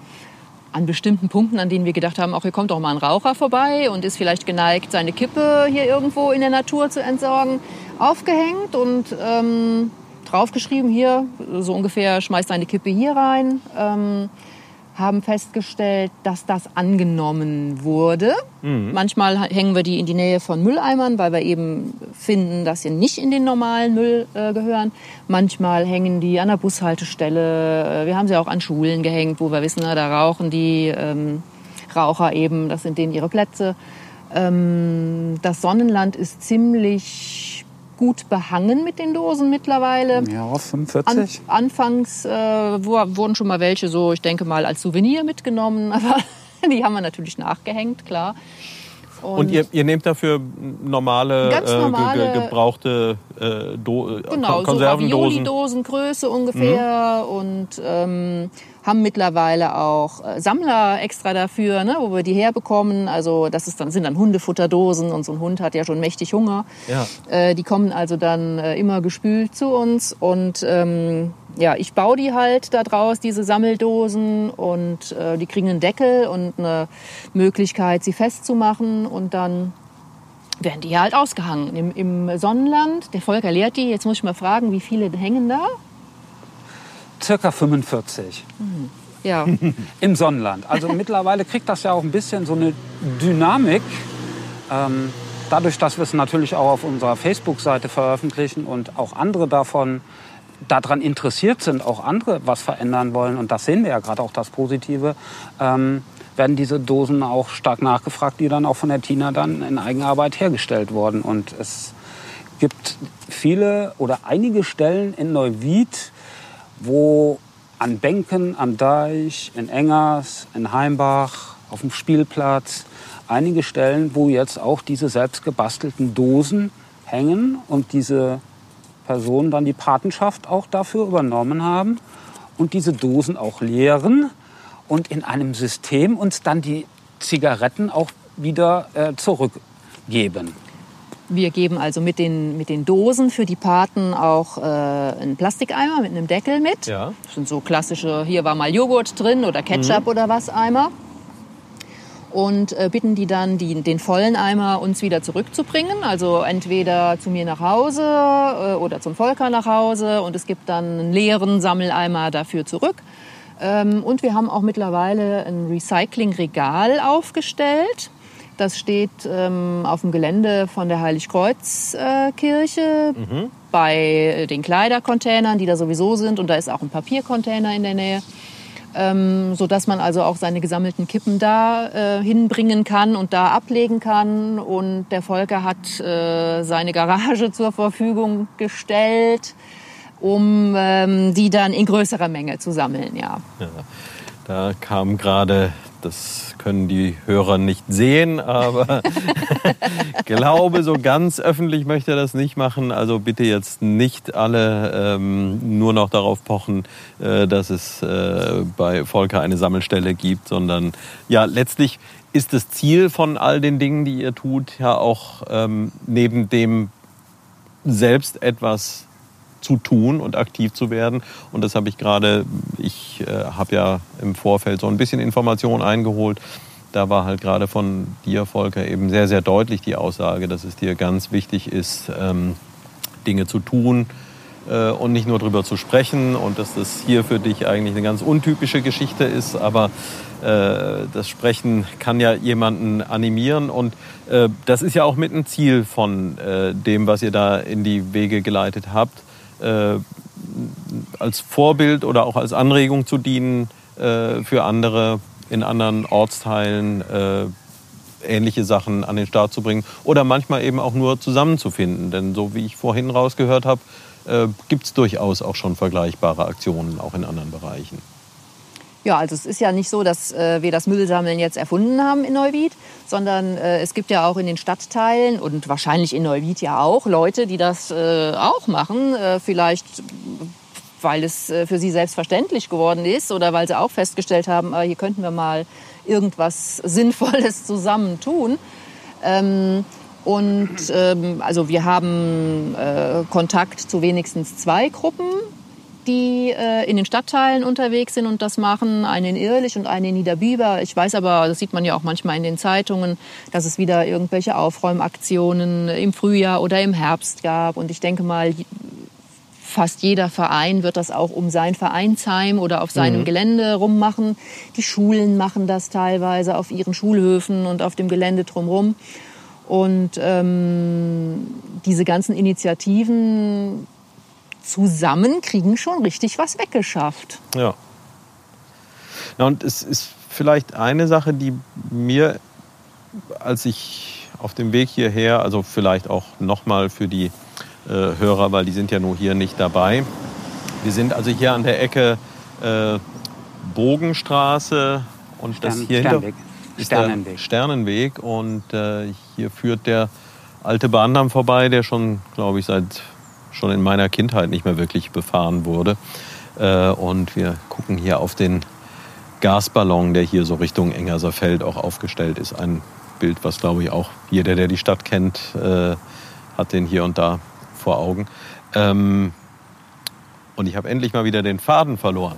an bestimmten Punkten, an denen wir gedacht haben, auch hier kommt doch mal ein Raucher vorbei und ist vielleicht geneigt, seine Kippe hier irgendwo in der Natur zu entsorgen, aufgehängt und ähm, draufgeschrieben, hier so ungefähr, schmeißt deine Kippe hier rein. Haben festgestellt, dass das angenommen wurde. Manchmal hängen wir die in die Nähe von Mülleimern, weil wir eben finden, dass sie nicht in den normalen Müll äh, gehören. Manchmal hängen die an der Bushaltestelle. Äh, Wir haben sie auch an Schulen gehängt, wo wir wissen, na, da rauchen die ähm, Raucher eben, das sind denen ihre Plätze. Ähm, das Sonnenland ist ziemlich gut behangen mit den Dosen mittlerweile. Ja, An, 45. anfangs äh, wo- wurden schon mal welche so, ich denke mal, als Souvenir mitgenommen, aber die haben wir natürlich nachgehängt, klar. Und ihr, ihr nehmt dafür normale, Ganz äh, ge- normale- ge gebrauchte äh, Do äh, Genau, so Konservendosen? Ravioli-Dosen Größe ungefähr und ähm, haben mittlerweile auch äh, Sammler extra dafür, ne, wo wir die herbekommen. Also das ist dann, sind dann Hundefutterdosen und so ein Hund hat ja schon mächtig Hunger. Ja. Äh, die kommen also dann äh, immer gespült zu uns und ähm, ja, ich baue die halt da draus, diese Sammeldosen und äh, die kriegen einen Deckel und eine Möglichkeit, sie festzumachen und dann werden die halt ausgehangen im, im Sonnenland. Der Volker lehrt die. Jetzt muss ich mal fragen, wie viele hängen da? Circa 45 Ja, im Sonnenland. Also mittlerweile kriegt das ja auch ein bisschen so eine Dynamik. Ähm, dadurch, dass wir es natürlich auch auf unserer Facebook-Seite veröffentlichen und auch andere davon daran interessiert sind, auch andere was verändern wollen. Und das sehen wir ja gerade auch das Positive. Ähm, werden diese Dosen auch stark nachgefragt, die dann auch von der Tina dann in Eigenarbeit hergestellt wurden. Und es gibt viele oder einige Stellen in Neuwied, wo an Bänken, am Deich, in Engers, in Heimbach, auf dem Spielplatz, einige Stellen, wo jetzt auch diese selbst gebastelten Dosen hängen und diese Personen dann die Patenschaft auch dafür übernommen haben und diese Dosen auch leeren und in einem System uns dann die Zigaretten auch wieder äh, zurückgeben. Wir geben also mit den, mit den Dosen für die Paten auch äh, einen Plastikeimer mit einem Deckel mit. Ja. Das sind so klassische, hier war mal Joghurt drin oder Ketchup oder was Eimer. Und äh, bitten die dann, die, den vollen Eimer uns wieder zurückzubringen. Also entweder zu mir nach Hause äh, oder zum Volker nach Hause. Und es gibt dann einen leeren Sammeleimer dafür zurück. Ähm, und wir haben auch mittlerweile ein Recyclingregal aufgestellt. Das steht ähm, auf dem Gelände von der Heiligkreuzkirche äh, Kirche bei den Kleidercontainern, die da sowieso sind. Und da ist auch ein Papiercontainer in der Nähe ähm, so dass man also auch seine gesammelten Kippen da äh, hinbringen kann und da ablegen kann. Und der Volker hat äh, seine Garage zur Verfügung gestellt, um ähm, die dann in größerer Menge zu sammeln. Ja. Da kam gerade, das können die Hörer nicht sehen, aber glaube, so ganz öffentlich möchte er das nicht machen. Also bitte jetzt nicht alle ähm, nur noch darauf pochen, äh, dass es äh, bei Volker eine Sammelstelle gibt, sondern ja, letztlich ist das Ziel von all den Dingen, die ihr tut, ja auch ähm, neben dem selbst etwas zu tun und aktiv zu werden. Und das habe ich gerade, ich äh, habe ja im Vorfeld so ein bisschen Information eingeholt. Da war halt gerade von dir, Volker, eben sehr, sehr deutlich die Aussage, dass es dir ganz wichtig ist, ähm, Dinge zu tun äh, und nicht nur darüber zu sprechen und dass das hier für dich eigentlich eine ganz untypische Geschichte ist, aber äh, das Sprechen kann ja jemanden animieren und äh, das ist ja auch mit ein Ziel von äh, dem, was ihr da in die Wege geleitet habt, äh, als Vorbild oder auch als Anregung zu dienen äh, für andere in anderen Ortsteilen äh, ähnliche Sachen an den Start zu bringen oder manchmal eben auch nur zusammenzufinden. Denn so wie ich vorhin rausgehört habe, äh, gibt es durchaus auch schon vergleichbare Aktionen auch in anderen Bereichen. Ja, also es ist ja nicht so, dass äh, wir das Müllsammeln jetzt erfunden haben in Neuwied, sondern äh, es gibt ja auch in den Stadtteilen und wahrscheinlich in Neuwied ja auch Leute, die das äh, auch machen. Äh, vielleicht weil es äh, für sie selbstverständlich geworden ist oder weil sie auch festgestellt haben, äh, hier könnten wir mal irgendwas Sinnvolles zusammen tun. Ähm, und ähm, also wir haben äh, Kontakt zu wenigstens zwei Gruppen, die äh, in den Stadtteilen unterwegs sind und das machen. Eine in Irrlich und eine in Niederbiber. Ich weiß aber, das sieht man ja auch manchmal in den Zeitungen, dass es wieder irgendwelche Aufräumaktionen im Frühjahr oder im Herbst gab. Und ich denke mal, fast jeder Verein wird das auch um sein Vereinsheim oder auf seinem Gelände rummachen. Die Schulen machen das teilweise auf ihren Schulhöfen und auf dem Gelände drumherum. Und ähm, diese ganzen Initiativen zusammen kriegen schon richtig was weggeschafft. Ja. ja. Und es ist vielleicht eine Sache, die mir als ich auf dem Weg hierher, also vielleicht auch nochmal für die äh, Hörer, weil die sind ja nur hier nicht dabei. Wir sind also hier an der Ecke äh, Bogenstraße und Stern, das hier Sternweg. ist Sternenweg. der Sternenweg und äh, hier führt der alte Bahndamm vorbei, der schon, glaube ich, seit schon in meiner Kindheit nicht mehr wirklich befahren wurde. Äh, und wir gucken hier auf den Gasballon, der hier so Richtung Engerser Feld auch aufgestellt ist. Ein Bild, was glaube ich auch jeder, der die Stadt kennt, äh, hat den hier und da vor Augen. Ähm, und ich habe endlich mal wieder den Faden verloren.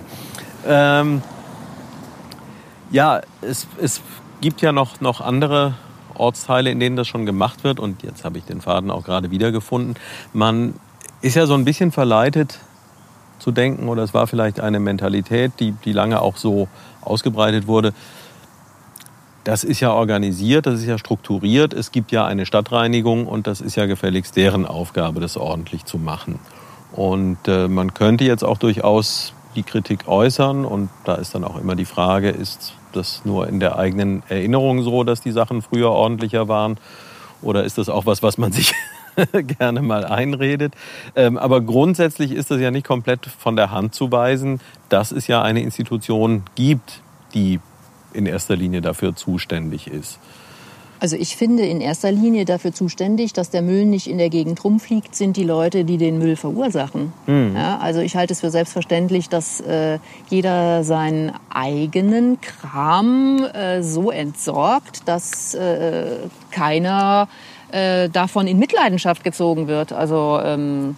Ähm, ja, es, es gibt ja noch, noch andere Ortsteile, in denen das schon gemacht wird. Und jetzt habe ich den Faden auch gerade wiedergefunden. Man ist ja so ein bisschen verleitet zu denken, oder es war vielleicht eine Mentalität, die, die lange auch so ausgebreitet wurde. Das ist ja organisiert, das ist ja strukturiert. Es gibt ja eine Stadtreinigung und das ist ja gefälligst deren Aufgabe, das ordentlich zu machen. Und äh, man könnte jetzt auch durchaus die Kritik äußern und da ist dann auch immer die Frage, ist das nur in der eigenen Erinnerung so, dass die Sachen früher ordentlicher waren oder ist das auch was, was man sich gerne mal einredet. Ähm, aber grundsätzlich ist das ja nicht komplett von der Hand zu weisen, dass es ja eine Institution gibt, die in erster Linie dafür zuständig ist. Also ich finde in erster Linie dafür zuständig, dass der Müll nicht in der Gegend rumfliegt, sind die Leute, die den Müll verursachen. Mhm. Ja, also ich halte es für selbstverständlich, dass äh, jeder seinen eigenen Kram äh, so entsorgt, dass äh, keiner äh, davon in Mitleidenschaft gezogen wird. Also ähm,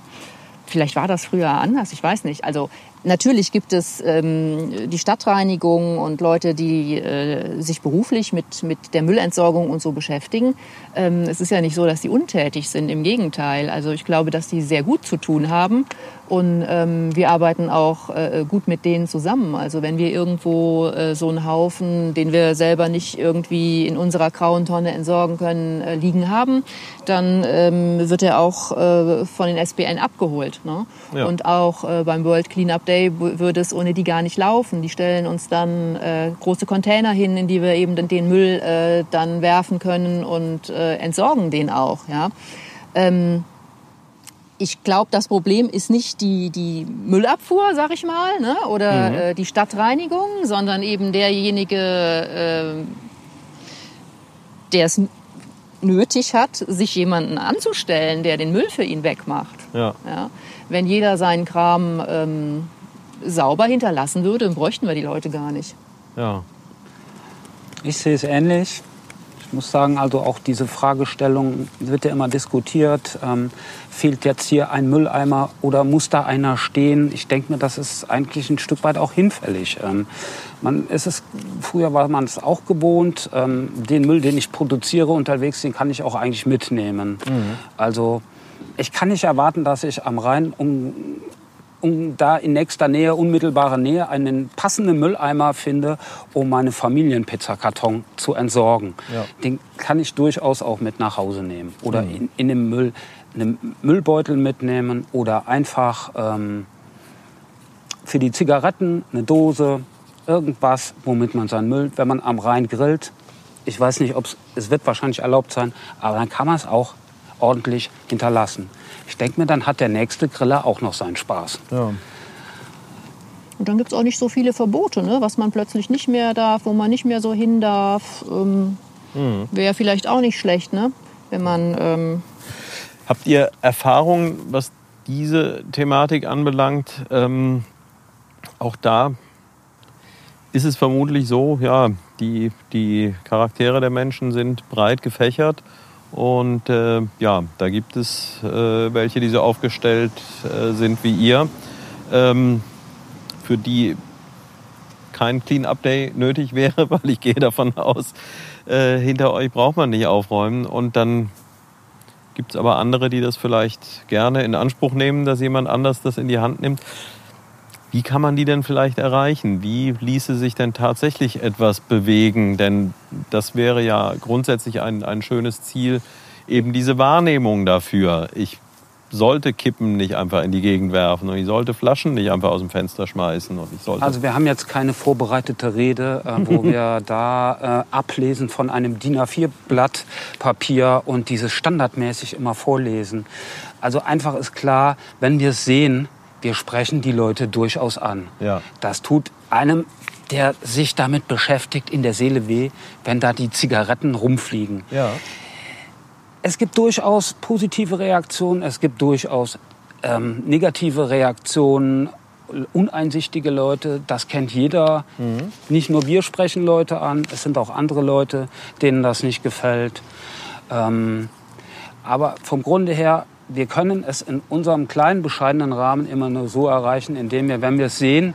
vielleicht war das früher anders, ich weiß nicht. Also Natürlich gibt es ähm, die Stadtreinigung und Leute, die äh, sich beruflich mit, mit der Müllentsorgung und so beschäftigen. Ähm, es ist ja nicht so, dass die untätig sind, im Gegenteil. Also ich glaube, dass die sehr gut zu tun haben und ähm, wir arbeiten auch äh, gut mit denen zusammen. Also wenn wir irgendwo äh, so einen Haufen, den wir selber nicht irgendwie in unserer grauen Tonne entsorgen können, äh, liegen haben, dann ähm, wird er auch äh, von den SBN abgeholt. Ne? Ja. Und auch äh, beim World Cleanup Day würde es ohne die gar nicht laufen. Die stellen uns dann äh, große Container hin, in die wir eben den- Müll äh, dann werfen können und äh, entsorgen den auch. Ja. Ähm, ich glaube, das Problem ist nicht die, die Müllabfuhr, sag ich mal, ne? oder äh, die Stadtreinigung, sondern eben derjenige, äh, der es nötig hat, sich jemanden anzustellen, der den Müll für ihn wegmacht. Ja. Ja? Wenn jeder seinen Kram ähm, sauber hinterlassen würde, dann bräuchten wir die Leute gar nicht. Ja. Ich sehe es ähnlich. Ich muss sagen, also auch diese Fragestellung wird ja immer diskutiert. Ähm, fehlt jetzt hier ein Mülleimer oder muss da einer stehen? Ich denke mir, das ist eigentlich ein Stück weit auch hinfällig. Ähm, man, es ist, früher war man es auch gewohnt, ähm, den Müll, den ich produziere unterwegs, den kann ich auch eigentlich mitnehmen. Also ich kann nicht erwarten, dass ich am Rhein um um da in nächster Nähe, unmittelbarer Nähe, einen passenden Mülleimer finde, um meine Familienpizzakarton zu entsorgen. Ja. Den kann ich durchaus auch mit nach Hause nehmen. Oder in, in den Müll, einen Müllbeutel mitnehmen oder einfach ähm, für die Zigaretten eine Dose, irgendwas, womit man seinen Müll, wenn man am Rhein grillt, ich weiß nicht, ob es wird wahrscheinlich erlaubt sein, aber dann kann man es auch ordentlich hinterlassen. Ich denke mir, dann hat der nächste Griller auch noch seinen Spaß. ja. Und dann gibt's auch nicht so viele Verbote, ne? was man plötzlich nicht mehr darf, wo man nicht mehr so hin darf. Ähm, Wäre vielleicht auch nicht schlecht, ne? wenn man ähm, Habt ihr Erfahrungen, was diese Thematik anbelangt? Ähm, auch da ist es vermutlich so, ja, die, die Charaktere der Menschen sind breit gefächert. Und äh, ja, da gibt es äh, welche, die so aufgestellt äh, sind wie ihr, ähm, für die kein Clean-Up Day nötig wäre, weil ich gehe davon aus, äh, hinter euch braucht man nicht aufräumen. Und dann gibt es aber andere, die das vielleicht gerne in Anspruch nehmen, dass jemand anders das in die Hand nimmt. Wie kann man die denn vielleicht erreichen? Wie ließe sich denn tatsächlich etwas bewegen? Denn das wäre ja grundsätzlich ein, ein schönes Ziel, eben diese Wahrnehmung dafür. Ich sollte Kippen nicht einfach in die Gegend werfen und ich sollte Flaschen nicht einfach aus dem Fenster schmeißen und ich sollte. Also wir haben jetzt keine vorbereitete Rede, äh, wo wir da äh, ablesen von einem DIN A4-Blatt Papier und dieses standardmäßig immer vorlesen. Also einfach ist klar, wenn wir es sehen, wir sprechen die Leute durchaus an. Ja. Das tut einem, der sich damit beschäftigt, in der Seele weh, wenn da die Zigaretten rumfliegen. ja. Es gibt durchaus positive Reaktionen, es gibt durchaus ähm, negative Reaktionen, uneinsichtige Leute, das kennt jeder. Nicht nur wir sprechen Leute an, es sind auch andere Leute, denen das nicht gefällt. Ähm, aber vom Grunde her, wir können es in unserem kleinen, bescheidenen Rahmen immer nur so erreichen, indem wir, wenn wir es sehen,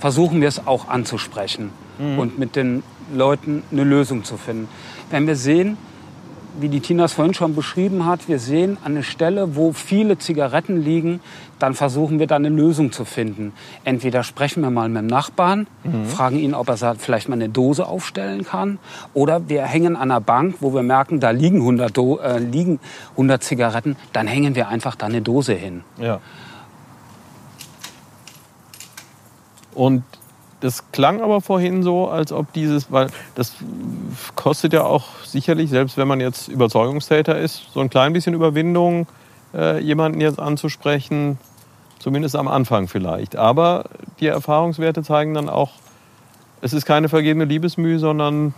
versuchen wir es auch anzusprechen und mit den Leuten eine Lösung zu finden. Wenn wir sehen, wie die Tina es vorhin schon beschrieben hat, wir sehen eine Stelle, wo viele Zigaretten liegen, dann versuchen wir da eine Lösung zu finden. Entweder sprechen wir mal mit dem Nachbarn, fragen ihn, ob er vielleicht mal eine Dose aufstellen kann, oder wir hängen an einer Bank, wo wir merken, da liegen 100, Do äh, liegen 100 Zigaretten, dann hängen wir einfach da eine Dose hin. Ja. Und das klang aber vorhin so, als ob dieses, weil das kostet ja auch sicherlich, selbst wenn man jetzt Überzeugungstäter ist, so ein klein bisschen Überwindung, äh, jemanden jetzt anzusprechen, zumindest am Anfang vielleicht. Aber die Erfahrungswerte zeigen dann auch, es ist keine vergebene Liebesmühe, sondern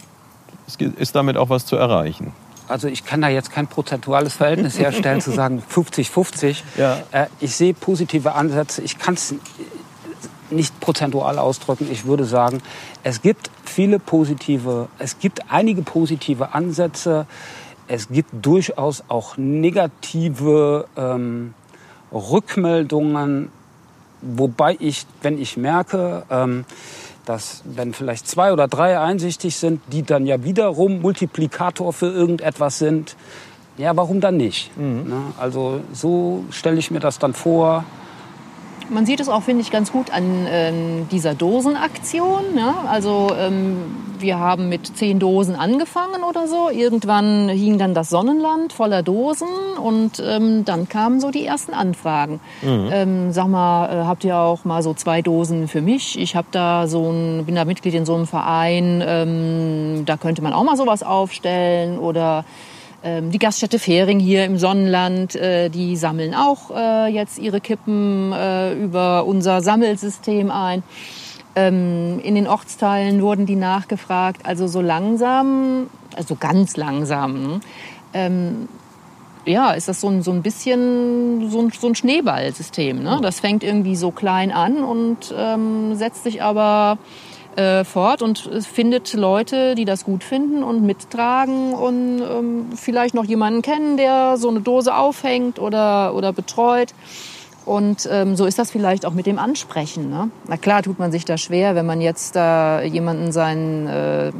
es ist damit auch was zu erreichen. Also ich kann da jetzt kein prozentuales Verhältnis herstellen, zu sagen 50-50. Ja. Äh, ich sehe positive Ansätze. Ich kann es nicht prozentual ausdrücken. Ich würde sagen, es gibt viele positive, es gibt einige positive Ansätze. Es gibt durchaus auch negative ähm, Rückmeldungen, wobei ich, wenn ich merke, ähm, dass wenn vielleicht zwei oder drei einsichtig sind, die dann ja wiederum Multiplikator für irgendetwas sind, ja, warum dann nicht? Ne? Also so stelle ich mir das dann vor. Man sieht es auch, finde ich, ganz gut an ähm, dieser Dosenaktion. Ne? Also ähm, wir haben mit zehn Dosen angefangen oder so. Irgendwann hing dann das Sonnenland voller Dosen und ähm, dann kamen so die ersten Anfragen. Ähm, sag mal, äh, habt ihr auch mal so zwei Dosen für mich? Ich habe da so ein, bin da Mitglied in so einem Verein. Ähm, da könnte man auch mal sowas aufstellen oder die Gaststätte Fähring hier im Sonnenland, äh, die sammeln auch äh, jetzt ihre Kippen äh, über unser Sammelsystem ein. Ähm, in den Ortsteilen wurden die nachgefragt. Also so langsam, also ganz langsam, ähm, ja, ist das so ein, so ein bisschen so ein, so ein Schneeballsystem. Ne? Das fängt irgendwie so klein an und ähm, setzt sich aber äh, fort und es findet Leute, die das gut finden und mittragen und ähm, vielleicht noch jemanden kennen, der so eine Dose aufhängt oder, oder betreut. Und ähm, so ist das vielleicht auch mit dem Ansprechen. Ne? Na klar tut man sich da schwer, wenn man jetzt da jemanden seinen äh,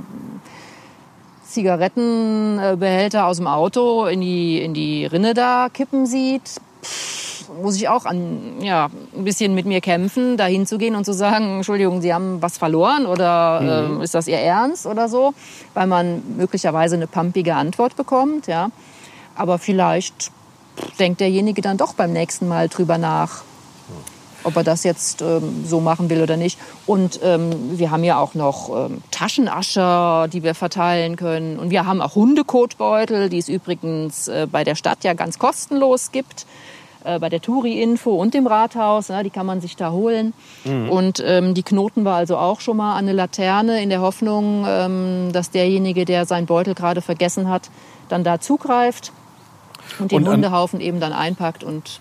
Zigarettenbehälter aus dem Auto in die, in die Rinne da kippen sieht. Pff, muss ich auch an, ja, ein bisschen mit mir kämpfen, da hinzugehen und zu sagen, Entschuldigung, Sie haben was verloren oder ähm, ist das Ihr Ernst oder so, weil man möglicherweise eine pumpige Antwort bekommt, ja. Aber vielleicht denkt derjenige dann doch beim nächsten Mal drüber nach, ob er das jetzt ähm, so machen will oder nicht. Und ähm, wir haben ja auch noch ähm, Taschenascher, die wir verteilen können. Und wir haben auch Hundekotbeutel, die es übrigens äh, bei der Stadt ja ganz kostenlos gibt. Äh, bei der Touri-Info und dem Rathaus, die kann man sich da holen. Und ähm, die knoten wir also auch schon mal an eine Laterne in der Hoffnung, ähm, dass derjenige, der seinen Beutel gerade vergessen hat, dann da zugreift und den Und Hundehaufen eben dann einpackt und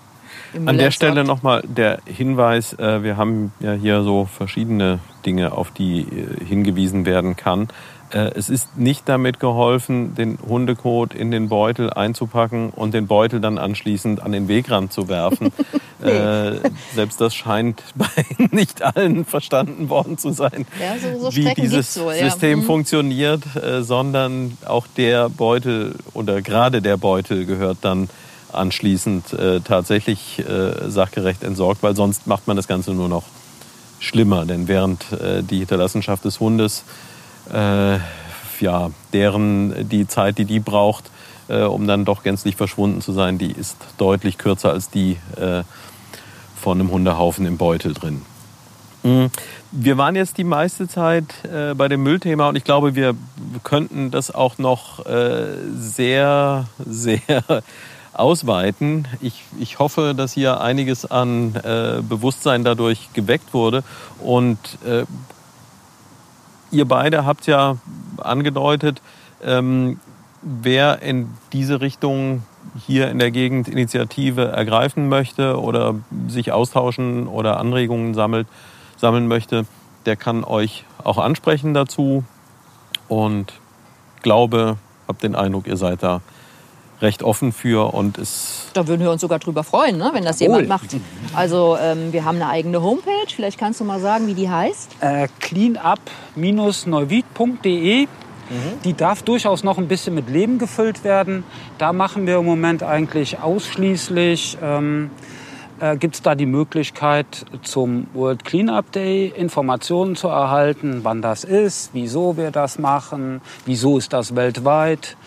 im An der Stelle nochmal der Hinweis, äh, wir haben ja hier so verschiedene Dinge, auf die äh, hingewiesen werden kann. Äh, Es ist nicht damit geholfen, den Hundekot in den Beutel einzupacken und den Beutel dann anschließend an den Wegrand zu werfen. äh, selbst das scheint bei nicht allen verstanden worden zu sein, Ja, so- so wie dieses wohl, ja. System Mhm. funktioniert, äh, sondern auch der Beutel oder gerade der Beutel gehört dann anschließend äh, tatsächlich äh, sachgerecht entsorgt, weil sonst macht man das Ganze nur noch schlimmer. Denn während äh, die Hinterlassenschaft des Hundes, äh, ja, deren die Zeit, die die braucht, äh, um dann doch gänzlich verschwunden zu sein, die ist deutlich kürzer als die äh, von einem Hundehaufen im Beutel drin. Mhm. Wir waren jetzt die meiste Zeit äh, bei dem Müllthema und ich glaube, wir könnten das auch noch äh, sehr, sehr ausweiten. Ich, ich hoffe, dass hier einiges an äh, Bewusstsein dadurch geweckt wurde. Und äh, ihr beide habt ja angedeutet, ähm, wer in diese Richtung hier in der Gegend Initiative ergreifen möchte oder sich austauschen oder Anregungen sammelt, sammeln möchte, der kann euch auch ansprechen dazu. Und glaube, habe den Eindruck, ihr seid da recht offen für und ist. Da würden wir uns sogar drüber freuen, ne, wenn das Jawohl. jemand macht. Also ähm, wir haben eine eigene Homepage. Vielleicht kannst du mal sagen, wie die heißt. Äh, cleanup-neuwied.de. Mhm. Die darf durchaus noch ein bisschen mit Leben gefüllt werden. Da machen wir im Moment eigentlich ausschließlich ähm, äh, gibt es da die Möglichkeit, zum World Cleanup Day Informationen zu erhalten, wann das ist, wieso wir das machen, wieso ist das weltweit.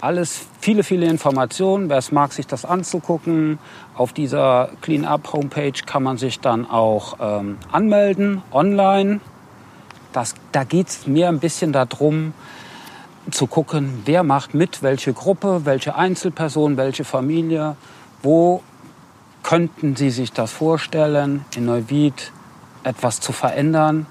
Alles, viele, viele Informationen. Wer es mag, sich das anzugucken. Auf dieser Cleanup Homepage kann man sich dann auch ähm, anmelden, online. Das, da geht es mir ein bisschen darum, zu gucken, wer macht mit, welche Gruppe, welche Einzelperson, welche Familie, wo Könnten Sie sich das vorstellen, in Neuwied etwas zu verändern?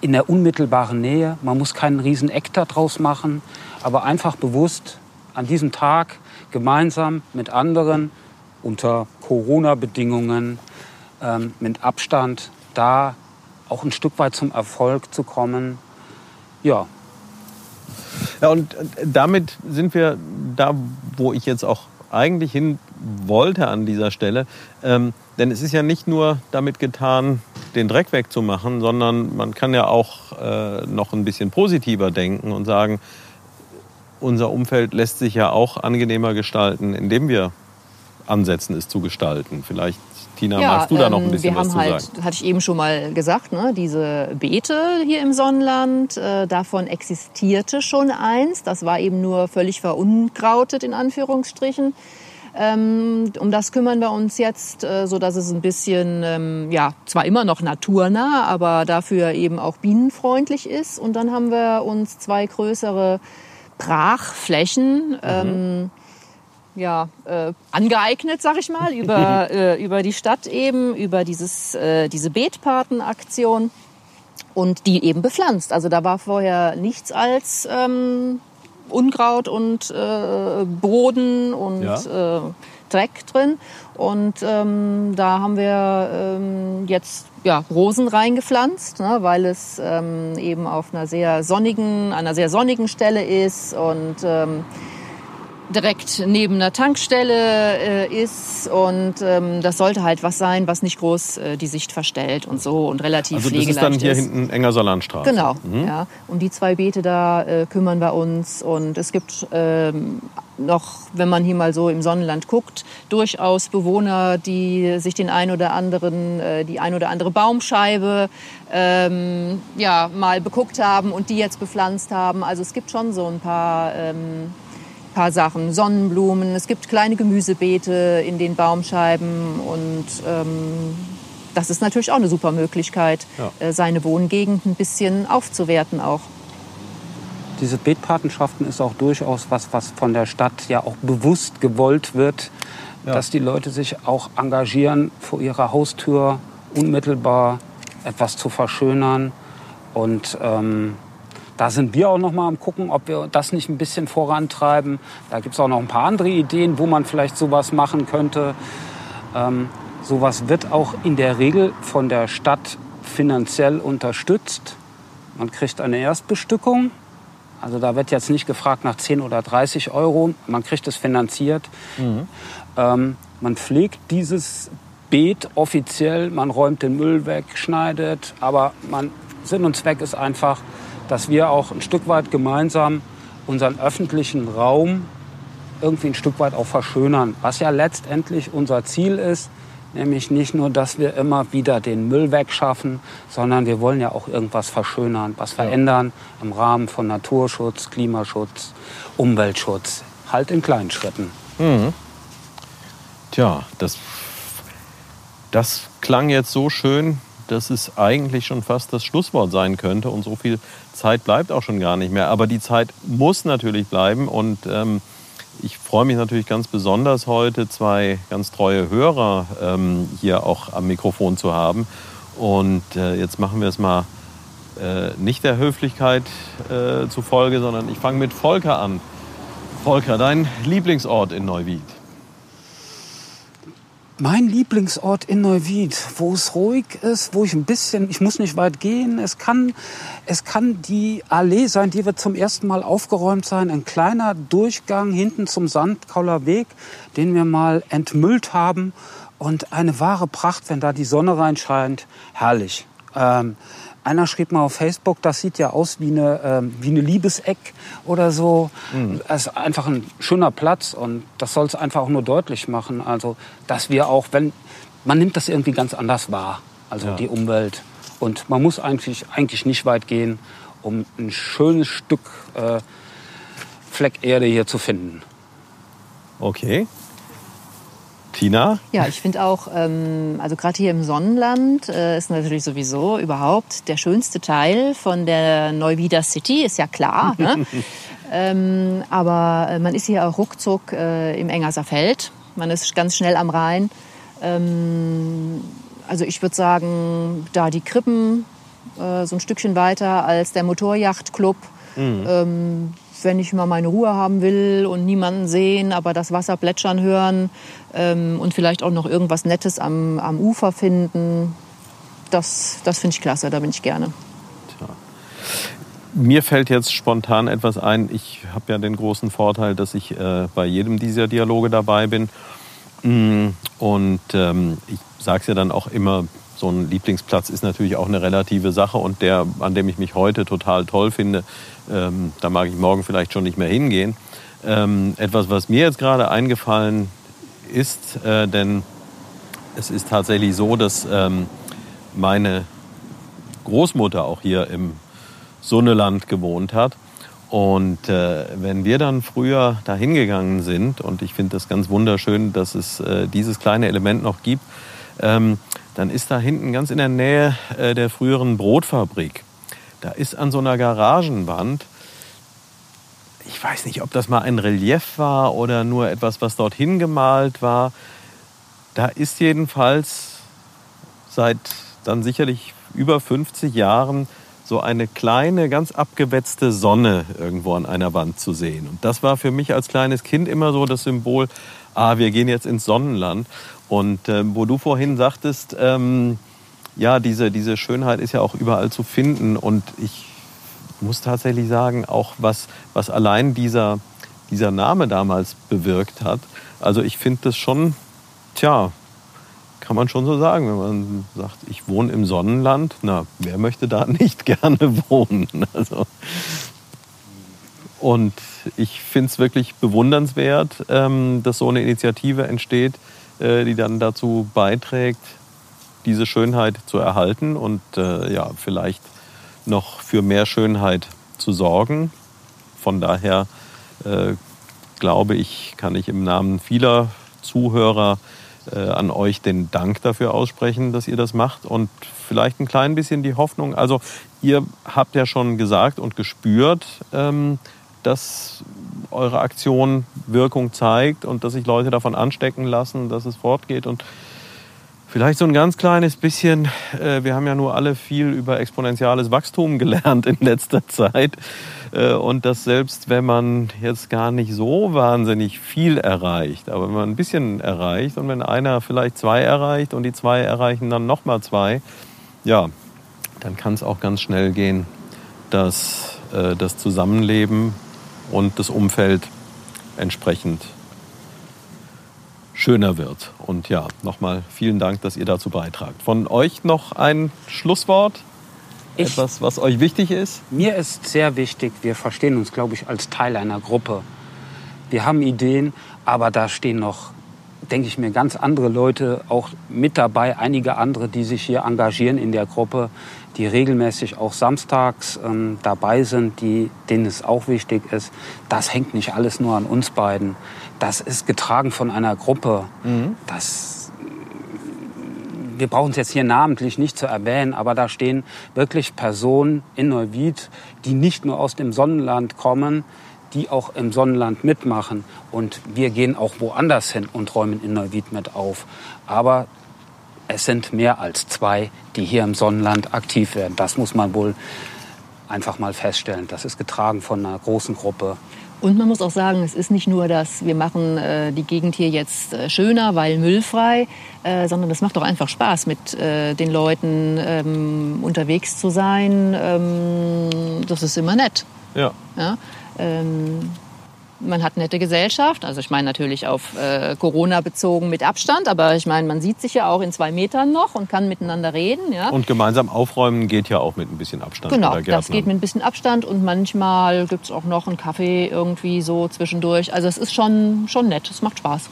In der unmittelbaren Nähe. Man muss keinen riesen Eck daraus machen, aber einfach bewusst an diesem Tag gemeinsam mit anderen unter Corona-Bedingungen ähm, mit Abstand da auch ein Stück weit zum Erfolg zu kommen. Ja. Ja, und damit sind wir da, wo ich jetzt auch eigentlich hin wollte an dieser Stelle. Ähm, denn es ist ja nicht nur damit getan, den Dreck wegzumachen, sondern man kann ja auch äh, noch ein bisschen positiver denken und sagen, unser Umfeld lässt sich ja auch angenehmer gestalten, indem wir ansetzen, es zu gestalten. Vielleicht Tina, ja, magst du da noch ein ähm, bisschen wir was haben zu halt, sagen? Hatte ich eben schon mal gesagt, ne, diese Beete hier im Sonnenland, äh, davon existierte schon eins. Das war eben nur völlig verunkrautet in Anführungsstrichen. Ähm, um das kümmern wir uns jetzt, äh, so dass es ein bisschen, ähm, ja, zwar immer noch naturnah, aber dafür eben auch bienenfreundlich ist. Und dann haben wir uns zwei größere Brachflächen. Mhm. Ähm, ja, äh, angeeignet, sag ich mal, über, äh, über die Stadt eben, über dieses, äh, diese Beetpatenaktion und die eben bepflanzt. Also da war vorher nichts als ähm, Unkraut und äh, Boden und ja. äh, Dreck drin. Und ähm, da haben wir ähm, jetzt ja, Rosen reingepflanzt, ne, weil es ähm, eben auf einer sehr sonnigen, einer sehr sonnigen Stelle ist und ähm, direkt neben einer Tankstelle äh, ist und ähm, das sollte halt was sein, was nicht groß äh, die Sicht verstellt und so und relativ also pflegeleicht ist. Also das ist dann hier ist. hinten enger Salanstraße. Genau, mhm. ja. Um die zwei Beete da äh, kümmern wir uns und es gibt ähm, noch, wenn man hier mal so im Sonnenland guckt, durchaus Bewohner, die sich den ein oder anderen, äh, die ein oder andere Baumscheibe ähm, ja mal beguckt haben und die jetzt bepflanzt haben. Also es gibt schon so ein paar ähm, paar Sachen, Sonnenblumen, es gibt kleine Gemüsebeete in den Baumscheiben und ähm, das ist natürlich auch eine super Möglichkeit, ja. äh, seine Wohngegend ein bisschen aufzuwerten auch. Diese Beetpatenschaften ist auch durchaus was, was von der Stadt ja auch bewusst gewollt wird, ja. dass die Leute sich auch engagieren, vor ihrer Haustür unmittelbar etwas zu verschönern und ähm, da sind wir auch noch mal am gucken, ob wir das nicht ein bisschen vorantreiben. Da gibt es auch noch ein paar andere Ideen, wo man vielleicht sowas machen könnte. Ähm, sowas wird auch in der Regel von der Stadt finanziell unterstützt. Man kriegt eine Erstbestückung. Also da wird jetzt nicht gefragt nach 10 oder 30 Euro. Man kriegt es finanziert. Mhm. Ähm, man pflegt dieses Beet offiziell, man räumt den Müll weg, schneidet, aber man, Sinn und Zweck ist einfach, dass wir auch ein Stück weit gemeinsam unseren öffentlichen Raum irgendwie ein Stück weit auch verschönern, was ja letztendlich unser Ziel ist, nämlich nicht nur, dass wir immer wieder den Müll wegschaffen, sondern wir wollen ja auch irgendwas verschönern, was verändern im Rahmen von Naturschutz, Klimaschutz, Umweltschutz, halt in kleinen Schritten. Tja, das, das klang jetzt so schön, dass es eigentlich schon fast das Schlusswort sein könnte. Und so viel Zeit bleibt auch schon gar nicht mehr. Aber die Zeit muss natürlich bleiben. Und ähm, ich freue mich natürlich ganz besonders heute, zwei ganz treue Hörer ähm, hier auch am Mikrofon zu haben. Und äh, jetzt machen wir es mal äh, nicht der Höflichkeit äh, zufolge, sondern ich fange mit Volker an. Volker, dein Lieblingsort in Neuwied? Mein Lieblingsort in Neuwied, wo es ruhig ist, wo ich ein bisschen, ich muss nicht weit gehen. Es kann, es kann die Allee sein, die wird zum ersten Mal aufgeräumt sein. Ein kleiner Durchgang hinten zum Sandkauler Weg, den wir mal entmüllt haben. Und eine wahre Pracht, wenn da die Sonne reinscheint. Herrlich. Ähm, einer schrieb mal auf Facebook, das sieht ja aus wie eine, ähm, wie eine Liebeseck oder so. Es ist einfach ein schöner Platz und das soll es einfach auch nur deutlich machen. Also, dass wir auch, wenn, man nimmt das irgendwie ganz anders wahr, also Ja. die Umwelt. Und man muss eigentlich, eigentlich nicht weit gehen, um ein schönes Stück äh, Fleck Erde hier zu finden. Okay. Tina? Ja, ich finde auch, ähm, also gerade hier im Sonnenland äh, ist natürlich sowieso überhaupt der schönste Teil von der Neuwieder City, ist ja klar. Ne? ähm, aber äh, man ist hier auch ruckzuck äh, im Engerser Feld. Man ist ganz schnell am Rhein. Ähm, also ich würde sagen, da die Krippen äh, so ein Stückchen weiter als der Motorjachtclub. Ähm, wenn ich mal meine Ruhe haben will und niemanden sehen, aber das Wasser plätschern hören ähm, und vielleicht auch noch irgendwas Nettes am, am Ufer finden, das, das finde ich klasse, da bin ich gerne. Mir fällt jetzt spontan etwas ein. Ich habe ja den großen Vorteil, dass ich äh, bei jedem dieser Dialoge dabei bin. Mm, Und ähm, ich sage es ja dann auch immer, so ein Lieblingsplatz ist natürlich auch eine relative Sache. Und der, an dem ich mich heute total toll finde, ähm, da mag ich morgen vielleicht schon nicht mehr hingehen. Ähm, etwas, was mir jetzt gerade eingefallen ist, äh, denn es ist tatsächlich so, dass ähm, meine Großmutter auch hier im Sonneland gewohnt hat. Und äh, wenn wir dann früher dahin gegangen sind, und ich finde das ganz wunderschön, dass es äh, dieses kleine Element noch gibt, ähm, dann ist da hinten ganz in der Nähe äh, der früheren Brotfabrik, da ist an so einer Garagenwand, ich weiß nicht, ob das mal ein Relief war oder nur etwas, was dorthin gemalt war, da ist jedenfalls seit dann sicherlich über 50 Jahren so eine kleine, ganz abgewetzte Sonne irgendwo an einer Wand zu sehen. Und das war für mich als kleines Kind immer so das Symbol, ah, wir gehen jetzt ins Sonnenland. Und äh, wo du vorhin sagtest, ähm, ja, diese, diese Schönheit ist ja auch überall zu finden. Und ich muss tatsächlich sagen, auch was, was allein dieser, dieser Name damals bewirkt hat. Also ich finde das schon, tja, kann man schon so sagen, wenn man sagt, ich wohne im Sonnenland. Na, wer möchte da nicht gerne wohnen? Also, und ich finde es wirklich bewundernswert, ähm, dass so eine Initiative entsteht, die dann dazu beiträgt, diese Schönheit zu erhalten und äh, ja, vielleicht noch für mehr Schönheit zu sorgen. Von daher äh, glaube ich, kann ich im Namen vieler Zuhörer äh, an euch den Dank dafür aussprechen, dass ihr das macht und vielleicht ein klein bisschen die Hoffnung. Also ihr habt ja schon gesagt und gespürt, ähm, dass eure Aktion Wirkung zeigt und dass sich Leute davon anstecken lassen, dass es fortgeht und Vielleicht so ein ganz kleines bisschen, äh, wir haben ja nur alle viel über exponentielles Wachstum gelernt in letzter Zeit. Äh, und dass selbst wenn man jetzt gar nicht so wahnsinnig viel erreicht, aber wenn man ein bisschen erreicht und wenn einer vielleicht zwei erreicht und die zwei erreichen dann nochmal zwei, ja, dann kann es auch ganz schnell gehen, dass äh, das Zusammenleben und das Umfeld entsprechend schöner wird. Und ja, nochmal vielen Dank, dass ihr dazu beitragt. Von euch noch ein Schlusswort? Ich- Etwas, was euch wichtig ist? Mir ist sehr wichtig, wir verstehen uns, glaube ich, als Teil einer Gruppe. Wir haben Ideen, aber da stehen noch denke ich mir, ganz andere Leute auch mit dabei, einige andere, die sich hier engagieren in der Gruppe, die regelmäßig auch samstags ähm, dabei sind, die, denen es auch wichtig ist. Das hängt nicht alles nur an uns beiden. Das ist getragen von einer Gruppe. Mhm. Das, wir brauchen es jetzt hier namentlich nicht zu erwähnen, aber da stehen wirklich Personen in Neuwied, die nicht nur aus dem Sonnenland kommen, die auch im Sonnenland mitmachen. Und wir gehen auch woanders hin und räumen in Neuwied mit auf. Aber es sind mehr als zwei, die hier im Sonnenland aktiv werden. Das muss man wohl einfach mal feststellen. Das ist getragen von einer großen Gruppe. Und man muss auch sagen, es ist nicht nur, dass wir machen äh, die Gegend hier jetzt äh, schöner, weil müllfrei, äh, sondern es macht auch einfach Spaß, mit äh, den Leuten ähm, unterwegs zu sein. Ähm, das ist immer nett. Ja. ja? Ähm, man hat nette Gesellschaft, also ich meine natürlich auf äh, Corona bezogen mit Abstand, aber ich meine, man sieht sich ja auch in zwei Metern noch und kann miteinander reden. Ja. Und gemeinsam aufräumen geht ja auch mit ein bisschen Abstand. Genau, das geht mit ein bisschen Abstand und manchmal gibt es auch noch einen Kaffee irgendwie so zwischendurch. Also es ist schon, schon nett, es macht Spaß.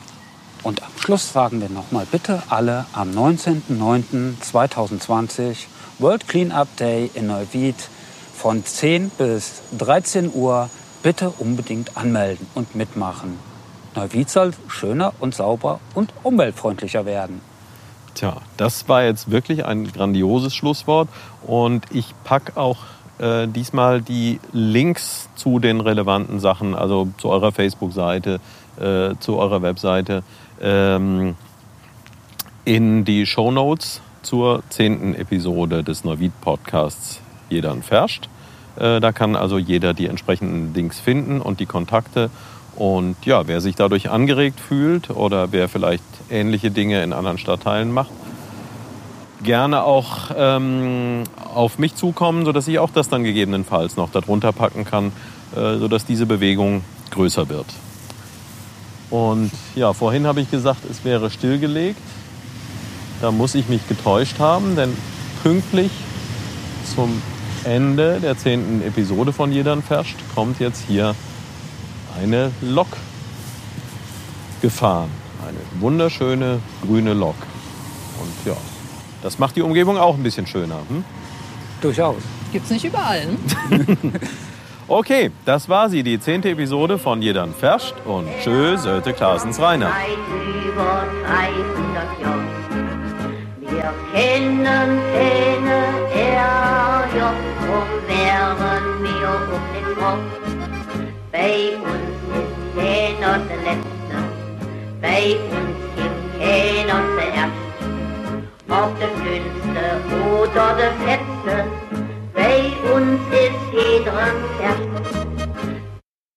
Und am Schluss sagen wir nochmal bitte alle am 19.09.2020 World Cleanup Day in Neuwied von 10 bis 13 Uhr bitte unbedingt anmelden und mitmachen. Neuwied soll schöner und sauber und umweltfreundlicher werden. Tja, das war jetzt wirklich ein grandioses Schlusswort und ich packe auch äh, diesmal die Links zu den relevanten Sachen, also zu eurer Facebook-Seite, äh, zu eurer Webseite, ähm, in die Show Notes zur zehnten Episode des Neuwied-Podcasts Jeder Verscht. Äh, da kann also jeder die entsprechenden Links finden und die Kontakte. Und ja, wer sich dadurch angeregt fühlt oder wer vielleicht ähnliche Dinge in anderen Stadtteilen macht, gerne auch ähm, auf mich zukommen, sodass ich auch das dann gegebenenfalls noch darunter packen kann, äh, sodass diese Bewegung größer wird. Und ja, vorhin habe ich gesagt, es wäre stillgelegt. Da muss ich mich getäuscht haben, denn pünktlich zum Ende der zehnten Episode von Jedern Ferscht kommt jetzt hier eine Lok gefahren. Eine wunderschöne grüne Lok. Und ja, das macht die Umgebung auch ein bisschen schöner. Hm? Durchaus. Gibt's nicht überall. Ne? okay, das war sie, die zehnte Episode von Jedern Ferscht und tschö, Sölte Klaasens Rainer. Über 300 Jahre. Wir kennen keine Ärger, drum wären wir um den Kopf. Bei uns ist keiner der Letzte, bei uns gibt keiner zuerst. Ob der Dünnste oder der Fetzte, bei uns ist jeder am